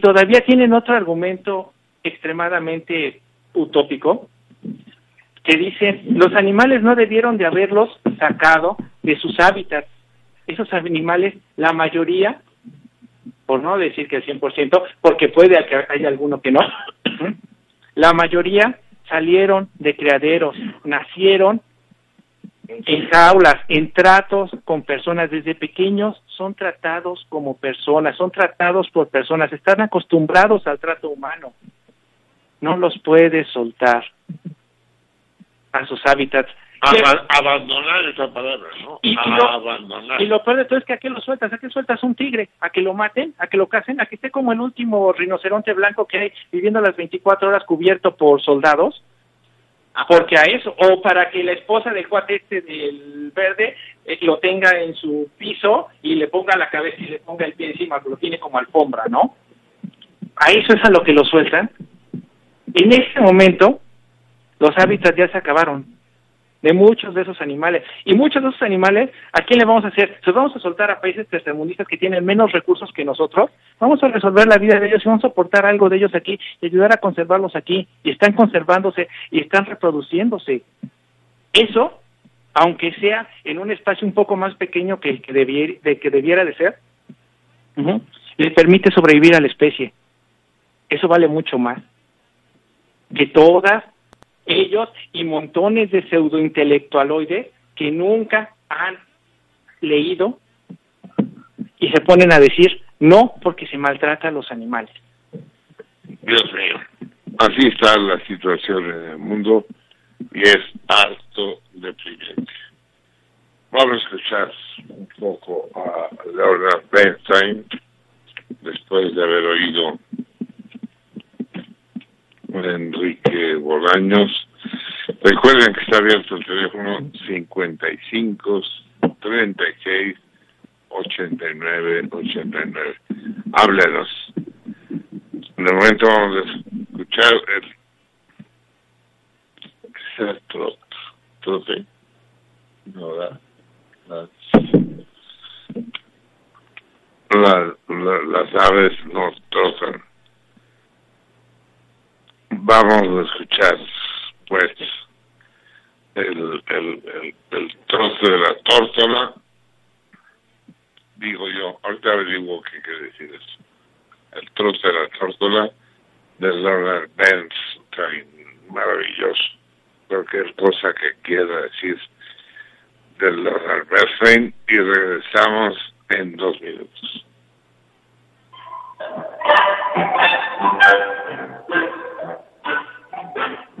todavía tienen otro argumento extremadamente utópico, que dicen, los animales no debieron de haberlos sacado de sus hábitats. Esos animales, la mayoría, por no decir que el 100%, porque puede que haya alguno que no, ¿m? la mayoría salieron de criaderos, nacieron en jaulas, en tratos con personas desde pequeños, son tratados como personas, son tratados por personas, están acostumbrados al trato humano. No los puedes soltar a sus hábitats. Aba- abandonar esa palabra, ¿no? Y- y lo- abandonar. Y lo peor de todo es que a qué lo sueltas, a qué sueltas un tigre, a que lo maten, a que lo casen, a que esté como el último rinoceronte blanco que hay viviendo las 24 horas cubierto por soldados, porque a eso, o para que la esposa del cuate este del verde eh, lo tenga en su piso y le ponga la cabeza y le ponga el pie encima, que lo tiene como alfombra, ¿no? A eso es a lo que lo sueltan. En este momento, los hábitats ya se acabaron de muchos de esos animales. Y muchos de esos animales, ¿a quién le vamos a hacer? ¿Se vamos a soltar a países tercermundistas que tienen menos recursos que nosotros? Vamos a resolver la vida de ellos y vamos a aportar algo de ellos aquí y ayudar a conservarlos aquí. Y están conservándose y están reproduciéndose. Eso, aunque sea en un espacio un poco más pequeño que que, debiera, de, que debiera de ser, ujú, le permite sobrevivir a la especie. Eso vale mucho más que todas ellos y montones de pseudointelectualoides que nunca han leído y se ponen a decir no porque se maltrata a los animales. Dios mío. Así está la situación en el mundo y es harto deprimente. Vamos a escuchar un poco a Laura Bernstein después de haber oído Enrique Bolaños. Recuerden que está abierto el teléfono 55 36 89 89. Háblenos. De momento vamos a escuchar el ser trot, trote, no las, la- la- las aves no trotan. Vamos a escuchar, pues, el, el, el, el trote de la tórtola. Digo yo, ahorita averiguo qué quiere decir eso el trote de la tórtola de Laura Bernstein, maravilloso. Cualquier cosa que quiera decir de Laura Bernstein y regresamos en dos minutos.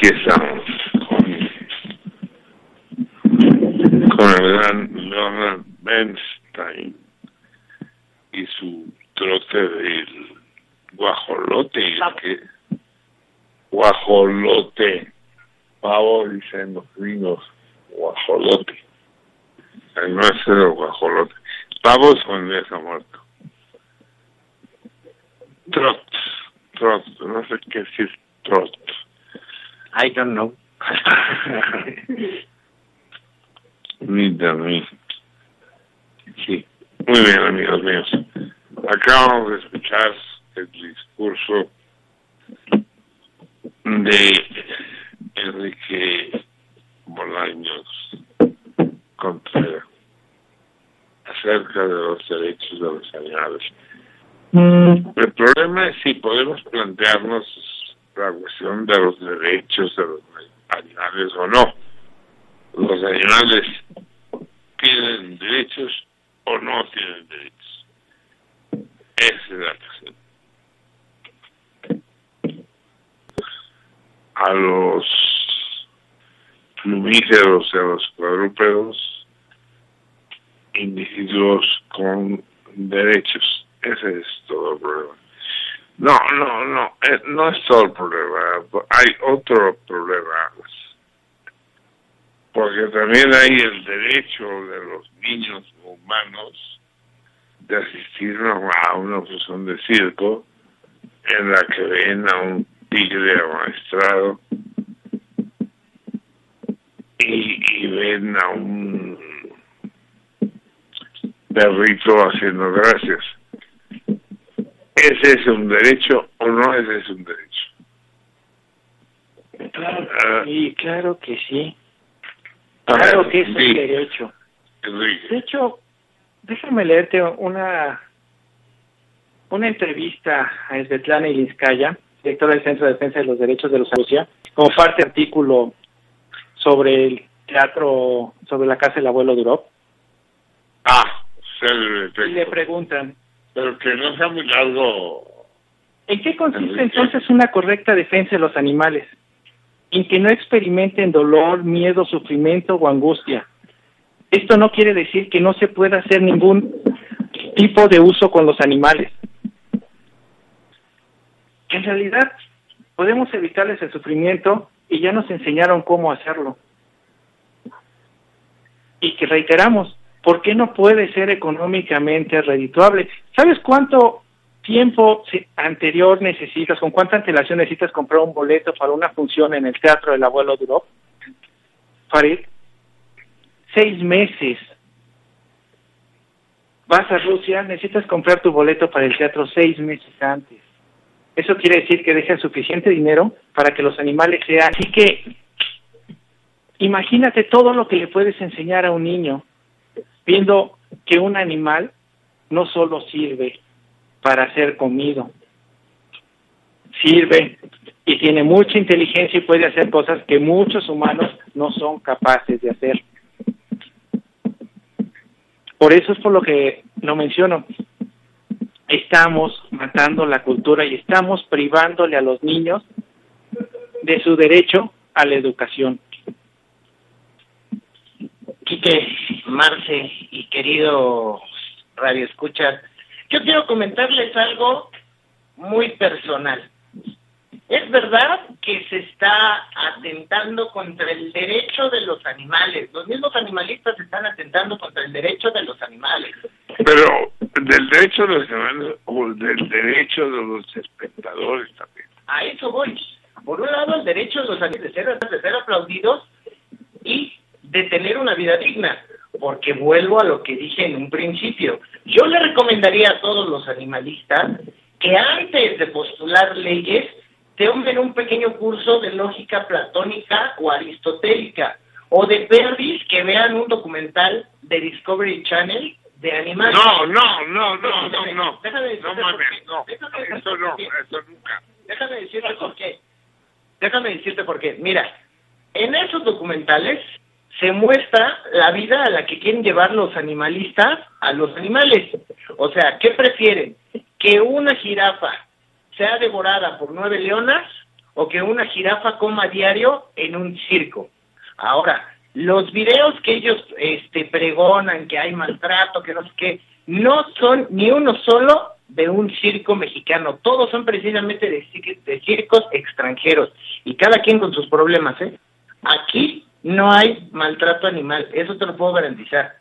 aquí estamos con, con el gran Leonard Bernstein y su trote del guajolote, el que guajolote, pavo dicen los gringos, guajolote. El nuestro guajolote. Pavo es cuando ya está muerto. Trot, trot, no sé qué decir trot. I don't know. (laughs) Mira, mí. Sí. Muy bien, amigos míos. Acabamos de escuchar el discurso de Enrique Bolaños Contreras acerca de los derechos de los animales. El problema es si podemos plantearnos la cuestión de los derechos de los animales o no. Los animales tienen derechos o no tienen derechos. Esa es la cuestión. A los plumíferos y a los cuadrúpedos, individuos con derechos. Ese es todo el problema. No, no, no, eh, no es todo el problema. Hay otro problema. Porque también hay el derecho de los niños humanos de asistir a una función de circo en la que ven a un tigre amaestrado y, y ven a un perrito haciendo gracias. ¿Ese es un derecho o no ese es un derecho? Claro, Ah. y claro que sí. Claro que es un sí, derecho. Enrique. De hecho, déjame leerte una una entrevista a Svetlana Ilinskaya, directora del Centro de Defensa de los Derechos de los Rusia, como parte artículo sobre el teatro, sobre la casa del abuelo Durov, Ah, y le preguntan, Pero que no sea muy largo. ¿en qué consiste entonces una correcta defensa de los animales? En que no experimenten dolor, miedo, sufrimiento o angustia. Esto no quiere decir que no se pueda hacer ningún tipo de uso con los animales. En realidad podemos evitarles el sufrimiento y ya nos enseñaron cómo hacerlo. Y que reiteramos, ¿por qué no puede ser económicamente redituable? ¿Sabes cuánto tiempo anterior necesitas, con cuánta antelación necesitas comprar un boleto para una función en el Teatro del Abuelo Durov? Farid, seis meses. Vas a Rusia, necesitas comprar tu boleto para el teatro seis meses antes. Eso quiere decir que dejas suficiente dinero para que los animales sean. Así que imagínate todo lo que le puedes enseñar a un niño viendo que un animal no solo sirve para ser comido, sirve y tiene mucha inteligencia y puede hacer cosas que muchos humanos no son capaces de hacer. Por eso es por lo que lo menciono. Estamos matando la cultura y estamos privándole a los niños de su derecho a la educación. Quique, Marce y querido Radio Escuchas, yo quiero comentarles algo muy personal. Es verdad que se está atentando contra el derecho de los animales. Los mismos animalistas están atentando contra el derecho de los animales. Pero del derecho de los animales o del derecho de los espectadores también. A eso voy. Por un lado, el derecho de los animales de ser, de ser aplaudidos y de tener una vida digna. Porque vuelvo a lo que dije en un principio. Yo le recomendaría a todos los animalistas que antes de postular leyes tomen un pequeño curso de lógica platónica o aristotélica o de perdis que vean un documental de Discovery Channel de animales. No, no, no, no, no, no. Déjame decirte No mames, no. Eso no, eso nunca. Déjame decirte por qué. Déjame decirte por qué. Mira, en esos documentales se muestra la vida a la que quieren llevar los animalistas a los animales. O sea, ¿qué prefieren? ¿Que una jirafa sea devorada por nueve leonas o que una jirafa coma diario en un circo. Ahora, los videos que ellos este, pregonan que hay maltrato, que no sé qué, no son ni uno solo de un circo mexicano, todos son precisamente de, de circos extranjeros y cada quien con sus problemas. ¿eh? Aquí no hay maltrato animal, eso te lo puedo garantizar.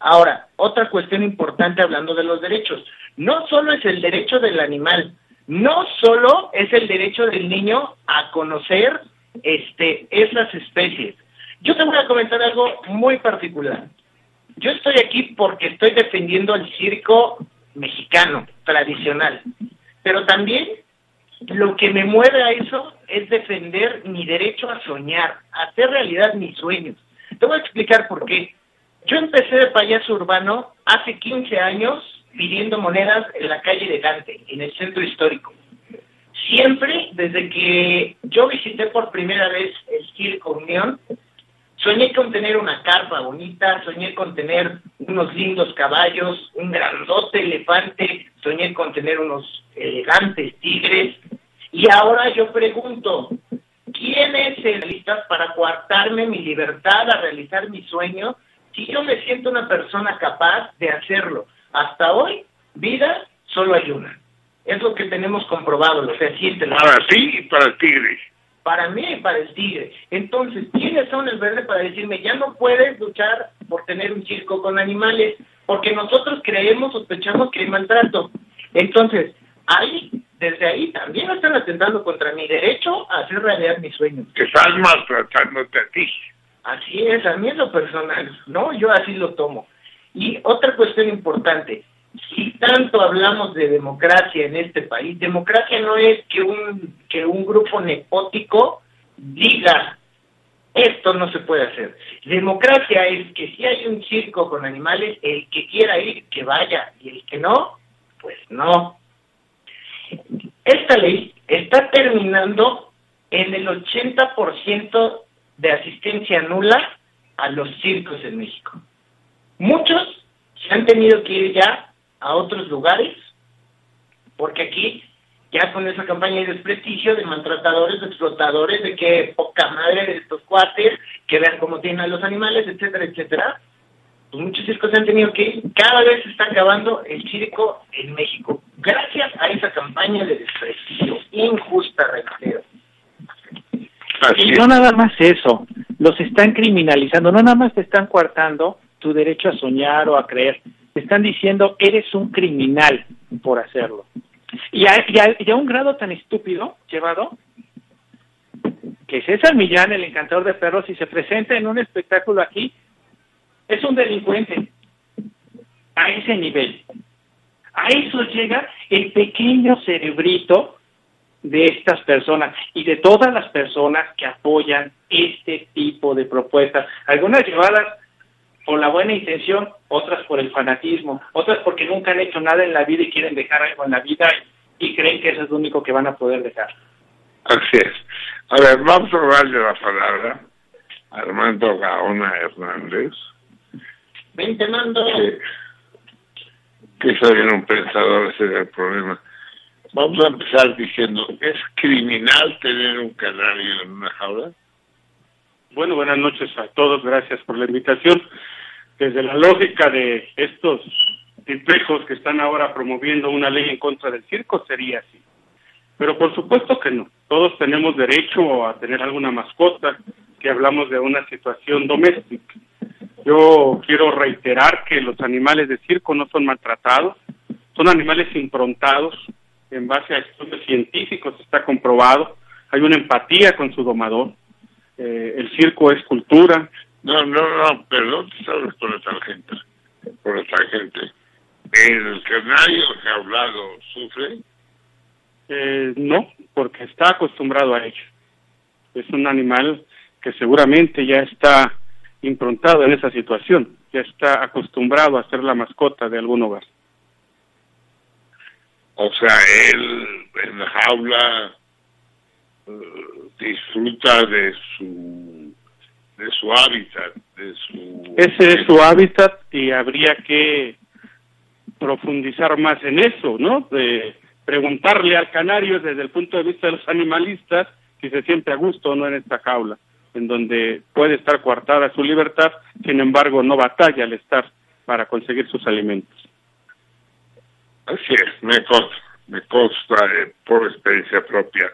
Ahora, otra cuestión importante hablando de los derechos, no solo es el derecho del animal, no solo es el derecho del niño a conocer este, esas especies. Yo te voy a comentar algo muy particular. Yo estoy aquí porque estoy defendiendo el circo mexicano tradicional, pero también lo que me mueve a eso es defender mi derecho a soñar, a hacer realidad mis sueños. Te voy a explicar por qué. Yo empecé de payaso urbano hace 15 años pidiendo monedas en la calle de Dante, en el centro histórico. Siempre, desde que yo visité por primera vez el Circo Unión, soñé con tener una carpa bonita, soñé con tener unos lindos caballos, un grandote elefante, soñé con tener unos elegantes tigres. Y ahora yo pregunto, ¿quién es el lista para coartarme mi libertad a realizar mi sueño si yo me siento una persona capaz de hacerlo? Hasta hoy, vida solo hay una. Es lo que tenemos comprobado, lo fehaciente. Para ti y para el tigre. Para mí y para el tigre. Entonces, ¿quiénes son el verde para decirme, ya no puedes luchar por tener un circo con animales? Porque nosotros creemos, sospechamos que hay maltrato. Entonces, ahí, desde ahí, también están atentando contra mi derecho a hacer realidad mis sueños. Que estás maltratándote a ti. Así es, a mí es lo personal, ¿no? Yo así lo tomo. Y otra cuestión importante, si tanto hablamos de democracia en este país, democracia no es que un, que un grupo nepótico diga esto no se puede hacer. Democracia es que si hay un circo con animales, el que quiera ir, que vaya, y el que no, pues no. Esta ley está terminando en el 80% de asistencia nula a los circos en México. Muchos se han tenido que ir ya a otros lugares, porque aquí ya con esa campaña de desprestigio de maltratadores, de explotadores, de que poca madre de estos cuates, que vean cómo tienen a los animales, etcétera, etcétera, pues muchos circos han tenido que ir. Cada vez se está acabando el circo en México, gracias a esa campaña de desprestigio injusta, reitero. Y no nada más eso, los están criminalizando, no nada más te están coartando tu derecho a soñar o a creer. Te están diciendo, eres un criminal por hacerlo. Y a, y a, un grado tan estúpido llevado que César Millán, el encantador de perros, si se presenta en un espectáculo aquí, es un delincuente. A ese nivel. A eso llega el pequeño cerebrito de estas personas y de todas las personas que apoyan este tipo de propuestas. Algunas llevadas por la buena intención, otras por el fanatismo, otras porque nunca han hecho nada en la vida y quieren dejar algo en la vida y creen que eso es lo único que van a poder dejar. Así es. A ver, vamos a darle la palabra a Armando Gaona Hernández. Vente, Mando. Que, que un pensador, ese es el problema. Vamos a empezar diciendo, ¿es criminal tener un canario en una jaula? Bueno, buenas noches a todos, gracias por la invitación. Desde la lógica de estos tipejos que están ahora promoviendo una ley en contra del circo, sería así. Pero por supuesto que no. Todos tenemos derecho a tener alguna mascota, que hablamos de una situación doméstica. Yo quiero reiterar que los animales de circo no son maltratados, son animales improntados, en base a estudios científicos está comprobado, hay una empatía con su domador, eh, el circo es cultura. No, no, no, perdón, sabes por la tangente, por la tangente. ¿El canario hablado sufre? Eh, no, porque está acostumbrado a ello. Es un animal que seguramente ya está improntado en esa situación, ya está acostumbrado a ser la mascota de algún hogar. O sea, él en la jaula eh, disfruta de su de su hábitat, de su ese es su hábitat y habría que profundizar más en eso, ¿no? De preguntarle al canario desde el punto de vista de los animalistas si se siente a gusto o no en esta jaula, en donde puede estar coartada su libertad, sin embargo no batalla al estar para conseguir sus alimentos. Así es, me consta, me consta eh, por experiencia propia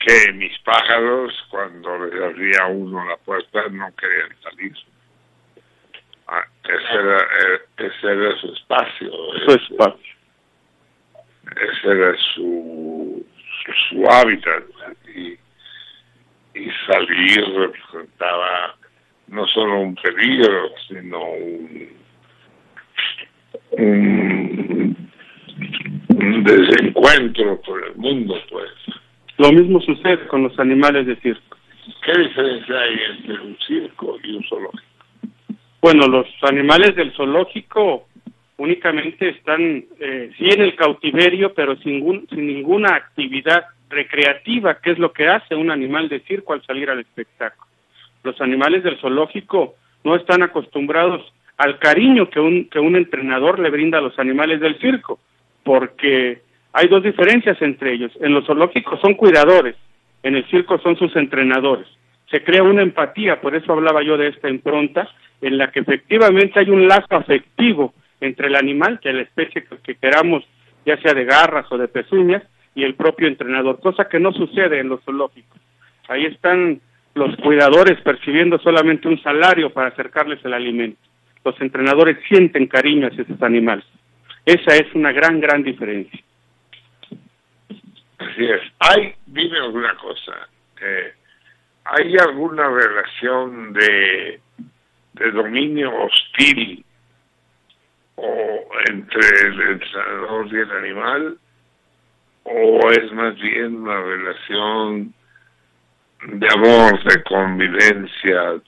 que mis pájaros, cuando les abría uno la puerta, no querían salir. Ah, ese, era, eh, ese era su espacio. Su espacio. Ese era su, su, su hábitat. Y, y salir representaba no solo un peligro, sino un, un, un desencuentro por el mundo, pues. Lo mismo sucede con los animales de circo. ¿Qué diferencia hay entre un circo y un zoológico? Bueno, los animales del zoológico únicamente están, eh, sí en el cautiverio, pero sin, sin ninguna actividad recreativa, que es lo que hace un animal de circo al salir al espectáculo. Los animales del zoológico no están acostumbrados al cariño que un, que un entrenador le brinda a los animales del circo, porque hay dos diferencias entre ellos. En los zoológicos son cuidadores, en el circo son sus entrenadores. Se crea una empatía, por eso hablaba yo de esta impronta, en la que efectivamente hay un lazo afectivo entre el animal, que la especie que, que queramos, ya sea de garras o de pezuñas, y el propio entrenador, cosa que no sucede en los zoológicos. Ahí están los cuidadores percibiendo solamente un salario para acercarles el alimento. Los entrenadores sienten cariño hacia esos animales. Esa es una gran, gran diferencia. Así es. Hay, dime alguna cosa. eh, ¿Hay alguna relación de, de dominio hostil o entre el entrenador y el animal? ¿O es más bien una relación de amor, de convivencia,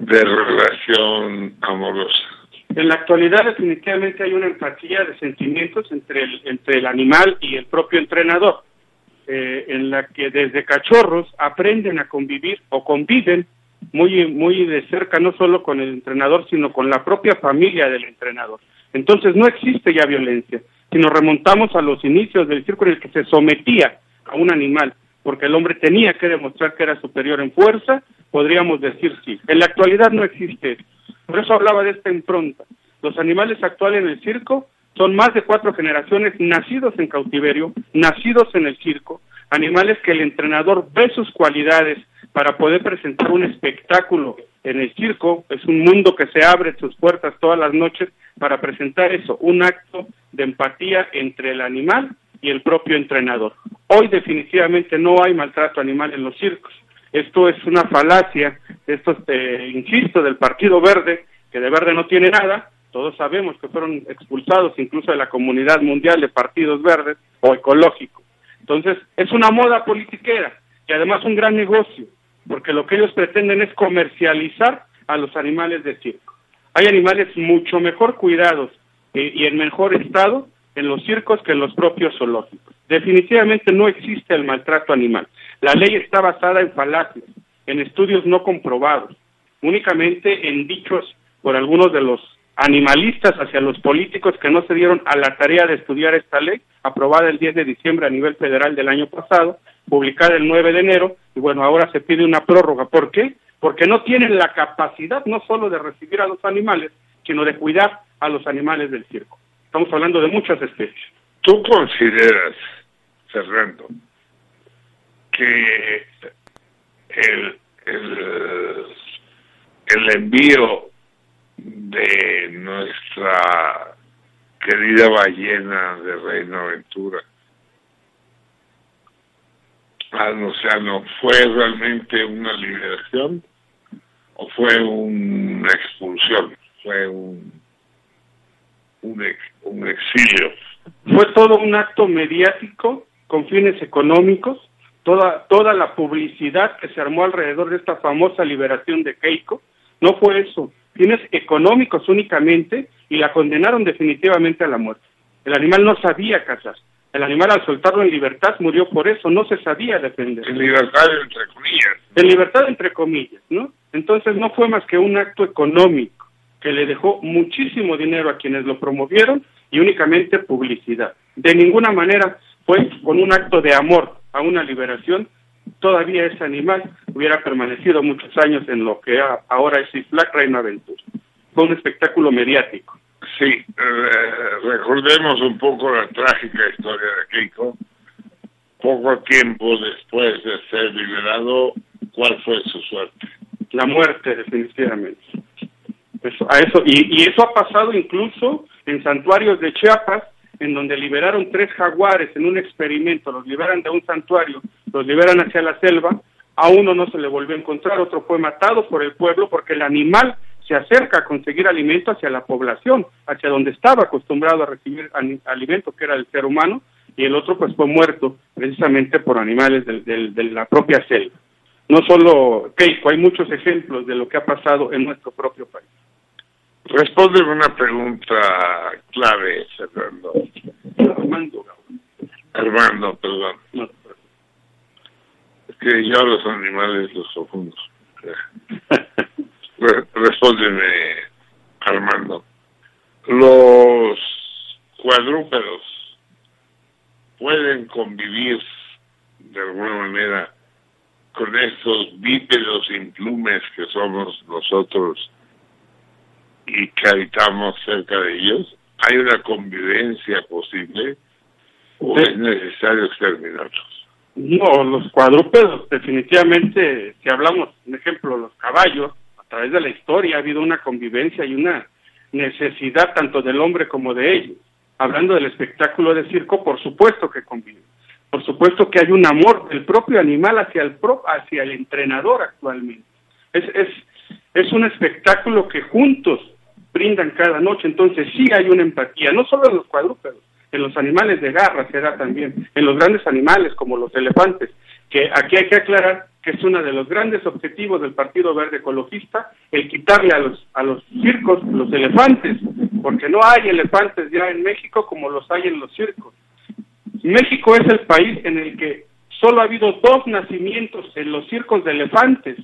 de, relación amorosa? En la actualidad definitivamente hay una empatía de sentimientos entre el, entre el animal y el propio entrenador, eh, en la que desde cachorros aprenden a convivir o conviven muy, muy de cerca, no solo con el entrenador, sino con la propia familia del entrenador. Entonces no existe ya violencia. Si nos remontamos a los inicios del circo en el que se sometía a un animal, porque el hombre tenía que demostrar que era superior en fuerza, podríamos decir sí. En la actualidad no existe eso. Por eso hablaba de esta impronta. Los animales actuales en el circo son más de cuatro generaciones nacidos en cautiverio, nacidos en el circo, animales que el entrenador ve sus cualidades para poder presentar un espectáculo en el circo. Es un mundo que se abre sus puertas todas las noches para presentar eso, un acto de empatía entre el animal y el propio entrenador. Hoy definitivamente no hay maltrato animal en los circos. Esto es una falacia, esto, eh, insisto, del Partido Verde, que de verde no tiene nada. Todos sabemos que fueron expulsados incluso de la comunidad mundial de partidos verdes o ecológicos. Entonces, es una moda politiquera y además un gran negocio, porque lo que ellos pretenden es comercializar a los animales de circo. Hay animales mucho mejor cuidados eh, y en mejor estado en los circos que en los propios zoológicos. Definitivamente no existe el maltrato animal. La ley está basada en falacias, en estudios no comprobados, únicamente en dichos por algunos de los animalistas hacia los políticos que no se dieron a la tarea de estudiar esta ley, aprobada el 10 de diciembre a nivel federal del año pasado, publicada el 9 de enero, y bueno, ahora se pide una prórroga. ¿Por qué? Porque no tienen la capacidad no solo de recibir a los animales, sino de cuidar a los animales del circo. Estamos hablando de muchas especies. ¿Tú consideras, Fernando, que el, el, el envío de nuestra querida ballena de Reino Aventura. Al océano fue realmente una liberación o fue una expulsión, fue un, un exilio. Fue todo un acto mediático con fines económicos, toda, toda la publicidad que se armó alrededor de esta famosa liberación de Keiko, no fue eso, fines económicos únicamente y la condenaron definitivamente a la muerte. El animal no sabía cazar, el animal al soltarlo en libertad murió por eso, no se sabía defender. En libertad, entre comillas. En libertad entre comillas, ¿no? Entonces no fue más que un acto económico que le dejó muchísimo dinero a quienes lo promovieron y únicamente publicidad. De ninguna manera fue con un acto de amor a una liberación, todavía ese animal hubiera permanecido muchos años en lo que ahora es Islac Reino Aventura. Fue un espectáculo mediático. Sí, eh, recordemos un poco la trágica historia de Keiko. Poco tiempo después de ser liberado, ¿cuál fue su suerte? La muerte, definitivamente. Eso, a eso, y, y eso ha pasado incluso en santuarios de Chiapas, en donde liberaron tres jaguares en un experimento, los liberan de un santuario, los liberan hacia la selva, a uno no se le volvió a encontrar, otro fue matado por el pueblo porque el animal se acerca a conseguir alimento hacia la población, hacia donde estaba acostumbrado a recibir alimento, que era el ser humano, y el otro pues fue muerto precisamente por animales de la propia selva. No solo Keiko, hay muchos ejemplos de lo que ha pasado en nuestro propio país. Responde una pregunta clave, Fernando. Armando. Armando, perdón. Es que yo a los animales los profundos. Respóndeme, Armando. Los cuadrúpedos pueden convivir de alguna manera con estos bípedos implumes que somos nosotros y que habitamos cerca de ellos? ¿Hay una convivencia posible o es necesario exterminarlos? No, los cuadrúpedos definitivamente, si hablamos, por ejemplo, los caballos, a través de la historia ha habido una convivencia y una necesidad tanto del hombre como de ellos. Hablando del espectáculo de circo, por supuesto que conviven. Por supuesto que hay un amor del propio animal hacia el pro, hacia el entrenador actualmente. Es, es, es un espectáculo que juntos brindan cada noche, entonces sí hay una empatía, no solo en los cuadrúpedos, en los animales de garra se da también, en los grandes animales como los elefantes, que aquí hay que aclarar que es uno de los grandes objetivos del Partido Verde Ecologista, el quitarle a los, a los circos los elefantes, porque no hay elefantes ya en México como los hay en los circos. México es el país en el que solo ha habido dos nacimientos en los circos de elefantes,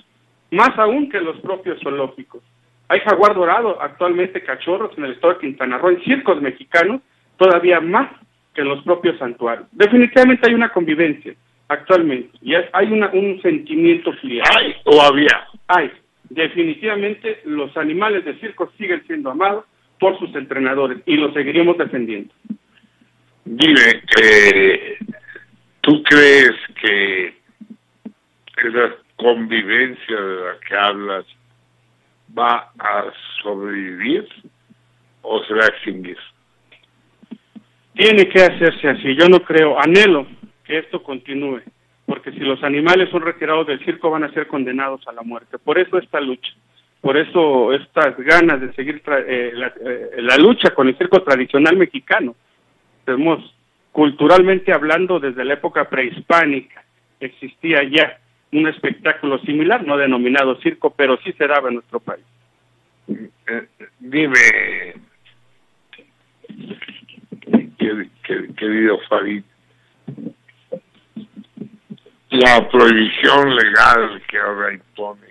más aún que los propios zoológicos. Hay jaguar dorado, actualmente cachorros en el estado de Quintana Roo, en circos mexicanos, todavía más que en los propios santuarios. Definitivamente hay una convivencia actualmente y hay una, un sentimiento filial. ¿Hay o había? Hay. Definitivamente los animales de circo siguen siendo amados por sus entrenadores y los seguiremos defendiendo. Dime, eh, ¿tú crees que esa convivencia de la que hablas va a sobrevivir o se va a extinguir? Tiene que hacerse así. Yo no creo, anhelo que esto continúe, porque si los animales son retirados del circo van a ser condenados a la muerte. Por eso esta lucha, por eso estas ganas de seguir eh, la, eh, la, lucha con el circo tradicional mexicano. Tenemos culturalmente hablando desde la época prehispánica existía ya un espectáculo similar, no denominado circo, pero sí se daba en nuestro país. Eh, dime, querido Farid, la prohibición legal que ahora impone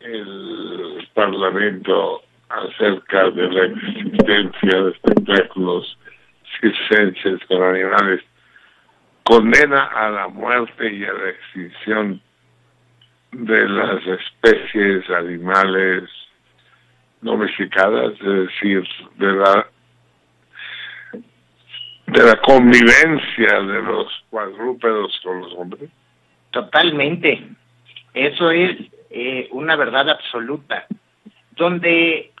el Parlamento acerca de la existencia de espectáculos circenses con animales condena a la muerte y a la extinción de las especies animales domesticadas, es decir, de la de la convivencia de los cuadrúpedos con los hombres? Totalmente. Eso es eh, una verdad absoluta. Donde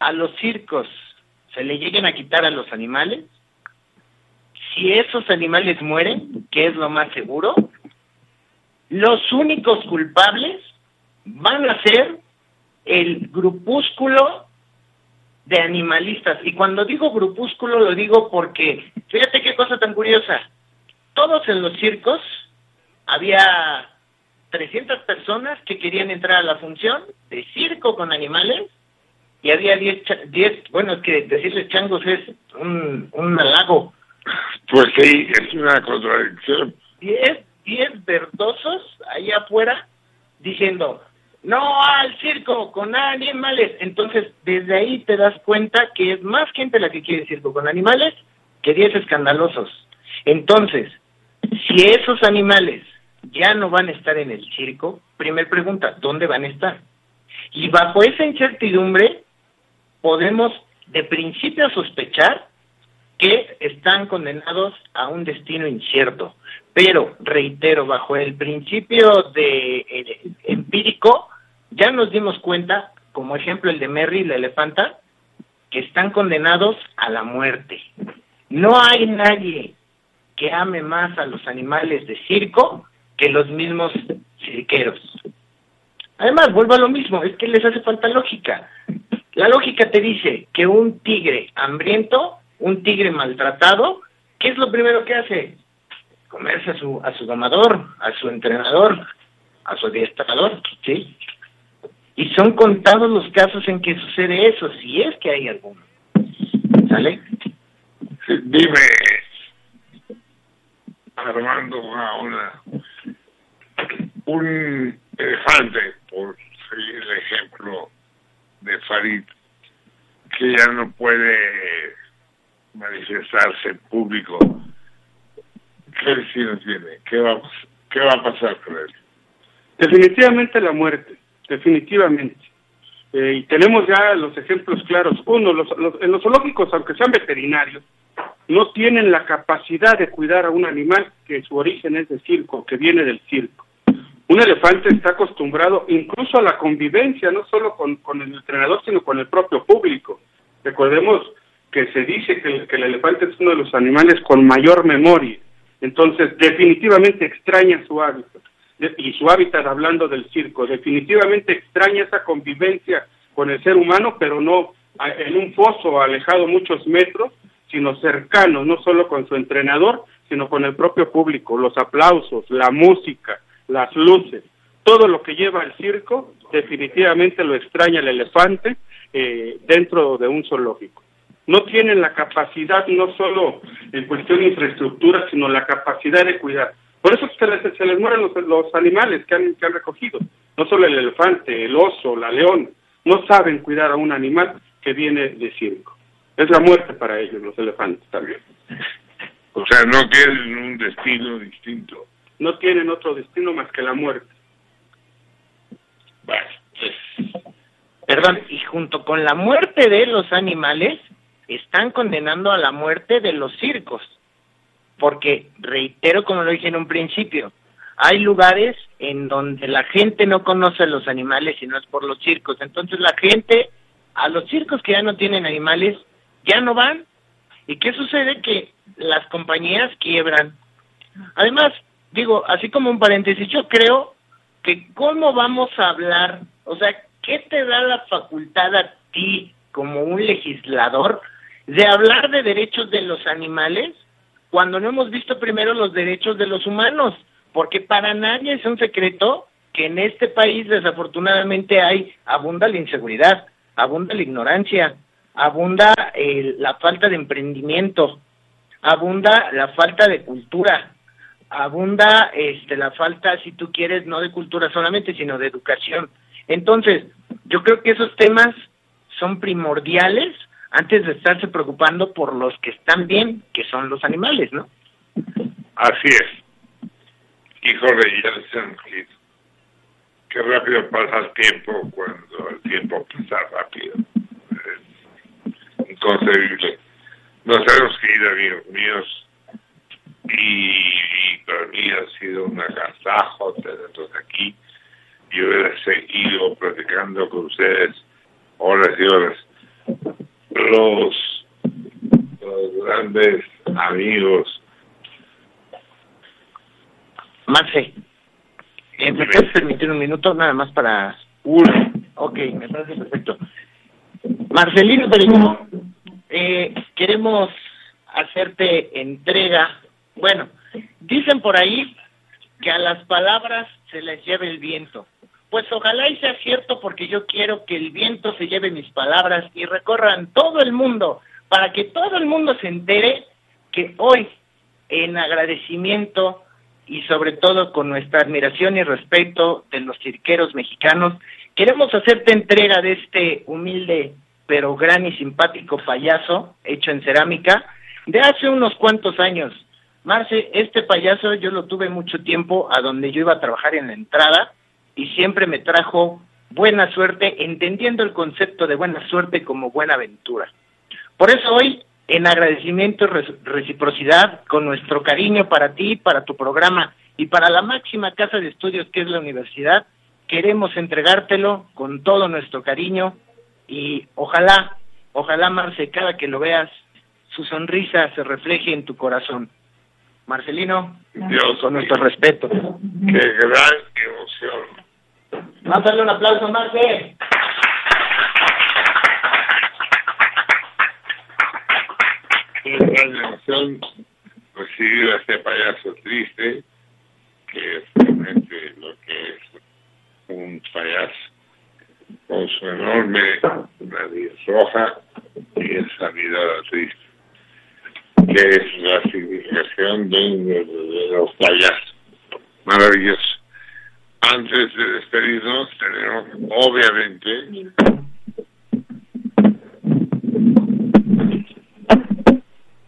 a los circos se le lleguen a quitar a los animales, si esos animales mueren, que es lo más seguro, los únicos culpables van a ser el grupúsculo de animalistas. Y cuando digo grupúsculo lo digo porque, fíjate qué cosa tan curiosa, todos en los circos había 300 personas que querían entrar a la función de circo con animales y había 10, 10 bueno, es que decirles changos es un, un halago. Pues sí, es una contradicción. 10, 10 verdosos ahí afuera diciendo, no al circo con animales. Entonces, desde ahí te das cuenta que es más gente la que quiere circo con animales que 10 escandalosos. Entonces, si esos animales ya no van a estar en el circo, primer pregunta, ¿dónde van a estar? Y bajo esa incertidumbre podemos de principio sospechar que están condenados a un destino incierto. Pero, reitero, bajo el principio de eh, empírico, ya nos dimos cuenta, como ejemplo el de Merry la elefanta, que están condenados a la muerte. No hay nadie que ame más a los animales de circo que los mismos cirqueros. Además, vuelvo a lo mismo, es que les hace falta lógica. La lógica te dice que un tigre hambriento, un tigre maltratado, ¿qué es lo primero que hace? Comerse a su, a su domador, a su entrenador, a su adiestrador, ¿sí? Y son contados los casos en que sucede eso, si es que hay alguno. ¿Sale? dime, Armando, una, un elefante, por seguir el ejemplo de Farid, que ya no puede manifestarse en público, ¿qué destino tiene? ¿Qué va, ¿Qué va a pasar con él? Definitivamente la muerte, definitivamente. Eh, y tenemos ya los ejemplos claros. Uno, los, los, en los zoológicos, aunque sean veterinarios, no tienen la capacidad de cuidar a un animal que su origen es de circo, que viene del circo. Un elefante está acostumbrado incluso a la convivencia, no solo con el entrenador, sino con el propio público. Recordemos que se dice que el, que el elefante es uno de los animales con mayor memoria, entonces definitivamente extraña su hábitat. Y su hábitat hablando del circo, definitivamente extraña esa convivencia con el ser humano, pero no en un foso alejado muchos metros, sino cercano, no solo con su entrenador, sino con el propio público, los aplausos, la música, las luces, todo lo que lleva al circo, definitivamente lo extraña el elefante eh, dentro de un zoológico. No tienen la capacidad, no solo en cuestión de infraestructura, sino la capacidad de cuidar. Por eso se les, se les mueren los, los animales que han, que han recogido, no solo el elefante, el oso, la león, no saben cuidar a un animal que viene de circo. Es la muerte para ellos, los elefantes también. O sea, no tienen un destino distinto. No tienen otro destino más que la muerte. Bueno, Perdón, y junto con la muerte de los animales, están condenando a la muerte de los circos. Porque, reitero como lo dije en un principio, hay lugares en donde la gente no conoce a los animales y no es por los circos. Entonces la gente, a los circos que ya no tienen animales, ya no van. ¿Y qué sucede? Que las compañías quiebran. Además, digo, así como un paréntesis, yo creo que cómo vamos a hablar, o sea, ¿qué te da la facultad a ti como un legislador de hablar de derechos de los animales cuando no hemos visto primero los derechos de los humanos? Porque para nadie es un secreto que en este país desafortunadamente hay abunda la inseguridad, abunda la ignorancia, abunda eh, la falta de emprendimiento, abunda la falta de cultura, abunda este la falta, si tú quieres, no de cultura solamente, sino de educación. Entonces, yo creo que esos temas son primordiales antes de estarse preocupando por los que están bien, que son los animales, ¿no? Así es. Hijo de Jensen, qué rápido pasa el tiempo cuando el tiempo pasa rápido. Es inconcebible. Nos hemos ir, amigos míos, y, para mí ha sido un agasajo tenerlos aquí y hubiera seguido platicando con ustedes horas y horas. Los, los grandes amigos. Marce, eh, ¿me puedes permitir un minuto nada más para... Uno. Ok, me parece perfecto. Marcelino Peregrino, eh, queremos hacerte entrega. Bueno, dicen por ahí que a las palabras se les lleve el viento. Pues ojalá y sea cierto porque yo quiero que el viento se lleve mis palabras y recorran todo el mundo para que todo el mundo se entere que hoy, en agradecimiento y sobre todo con nuestra admiración y respeto de los cirqueros mexicanos, queremos hacerte entrega de este humilde pero gran y simpático payaso hecho en cerámica de hace unos cuantos años. Marce, este payaso yo lo tuve mucho tiempo a donde yo iba a trabajar en la entrada y siempre me trajo buena suerte, entendiendo el concepto de buena suerte como buena aventura. Por eso hoy, en agradecimiento y reciprocidad, con nuestro cariño para ti, para tu programa y para la máxima casa de estudios que es la universidad, queremos entregártelo con todo nuestro cariño y ojalá, ojalá Marce, cada que lo veas, su sonrisa se refleje en tu corazón. Marcelino, Dios con nuestro respeto. Qué gran emoción. Vamos a darle un aplauso, Marce. Qué gran emoción recibir a este payaso triste, que es realmente lo que es un payaso, con su enorme nariz roja y esa mirada triste, que es la significación de un verdadero payaso. Maravilloso. Antes de despedirnos, tenemos, obviamente,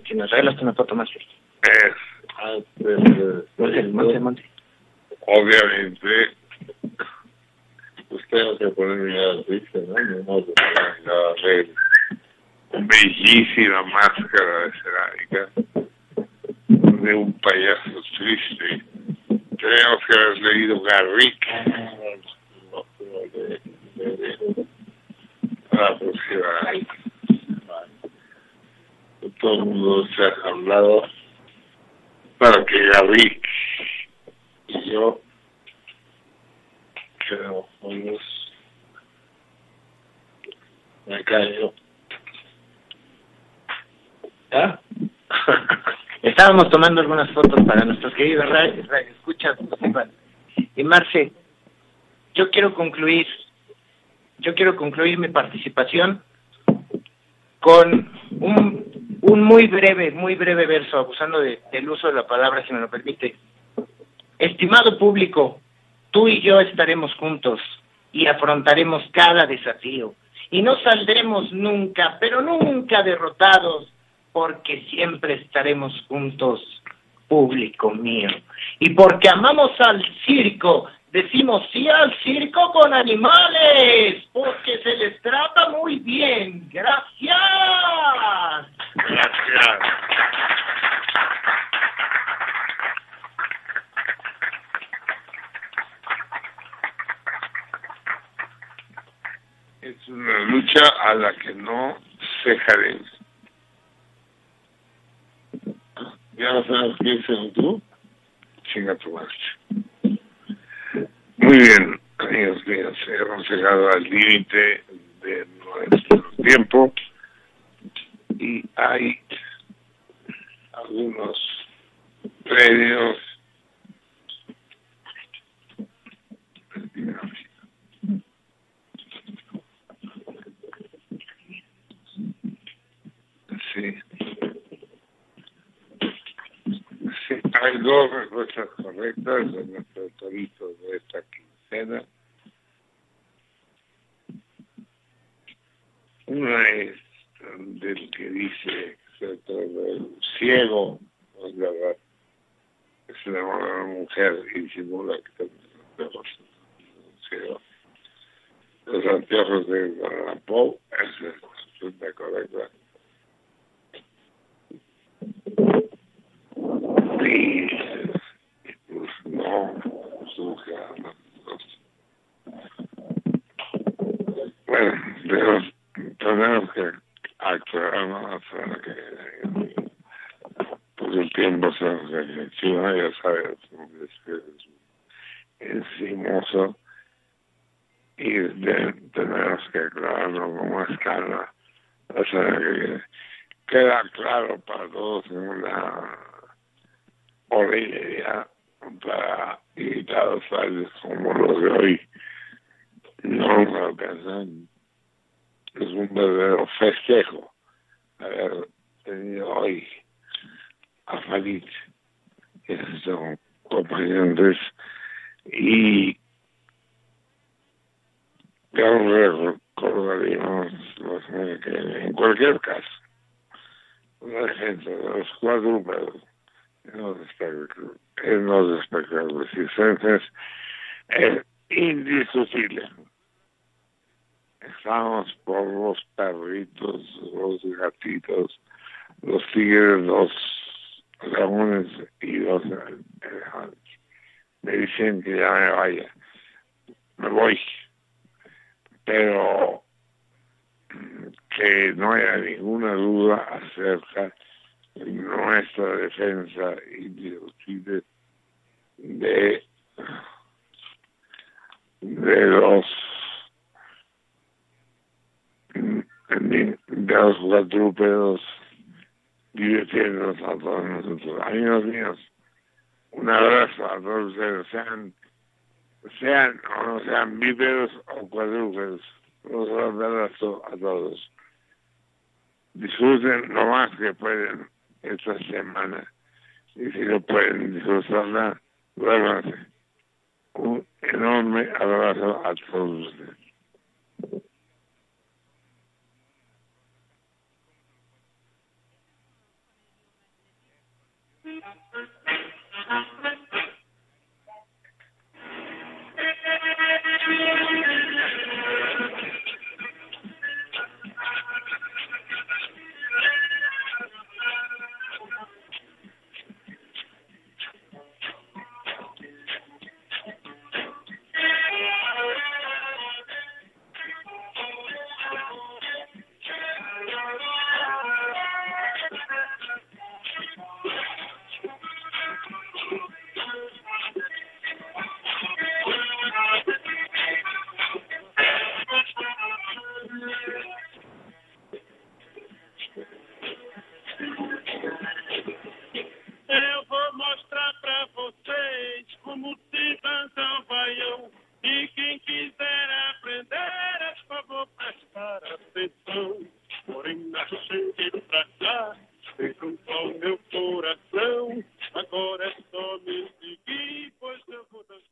Si nos regalas una foto más. es, antes de despedirnos, obviamente, pues tengo que poner mirada triste, ¿no? No, no, no, bellísima máscara de cerámica de un payaso triste. Tenemos que haber leído Garrick. La próxima. Todo el mundo se ha hablado para que Garrick y yo quedemos juntos. Me callo. ¿Ya? Estábamos tomando algunas fotos para nuestros queridos ra- Y Marce, yo quiero concluir, yo quiero concluir mi participación con un, un muy breve, muy breve verso, abusando de- del uso de la palabra, si me lo permite. Estimado público, tú y yo estaremos juntos y afrontaremos cada desafío. Y no saldremos nunca, pero nunca derrotados, porque siempre estaremos juntos, público mío. Y porque amamos al circo, decimos sí al circo con animales, porque se les trata muy bien. Gracias. Gracias. Es una lucha a la que no cejaremos. ¿Ya no sabes qué es tú? Chinga tu madre. Muy bien, amigos míos, hemos llegado al límite de nuestro tiempo y hay algunos premios sí hay dos respuestas correctas de nuestro torito de esta quincena una es del que dice un ciego, no es verdad, que se enamora de una mujer y disimula que también es un ciego. Los anteojos de Donald Poe, es la respuesta correcta. Y, pues no, no, no. Bueno, tenemos que actuar para que porque el tiempo se nos ya sabes, es es y de- tenemos que aclararlo con más calma. O sea, que queda claro para todos en una horrible día para invitados tales como los de hoy. No nos alcanzan es un verdadero festejo haber tenido hoy a Farid y a sus compañeros y ya lo recordaremos. En cualquier caso, una defensa de los cuadrúpedos en los espectáculos, circenses es indiscutible. Estamos por los perritos, los gatitos, los tigres, los leones y los elefantes. Me dicen que ya me vaya. Me voy. Pero que no haya ninguna duda acerca nuestra defensa indiscutible de, de los de los cuadrúpedos divirtiéndonos a todos nosotros. Amigos míos, un abrazo a todos ustedes, sean, sean o no sean bípedos o cuadrúpedos. Un abrazo a todos. Disfruten lo más que pueden esta semana y si no pueden disfrutarla, duérmanse. Un enorme abrazo a todos ustedes. Eu atenção. Porém, no sentido pra cá, com o meu coração. Agora é só me seguir, pois eu vou dançar.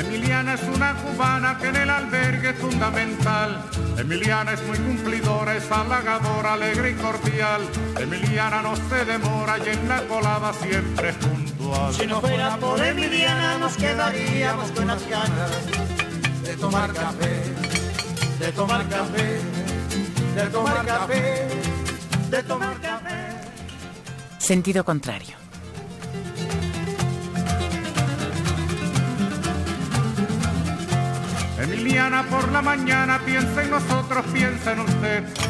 Emiliana es una cubana que en el albergue es fundamental. Emiliana es muy halagadora, alegre y cordial. Emiliana no se demora y en la colada siempre es puntual. Si no fuera por Emiliana nos quedaríamos con las ganas de tomar café, de tomar café, de tomar café, de tomar café. Sentido contrario. Emiliana por la mañana piensa en nosotros, piensa en usted.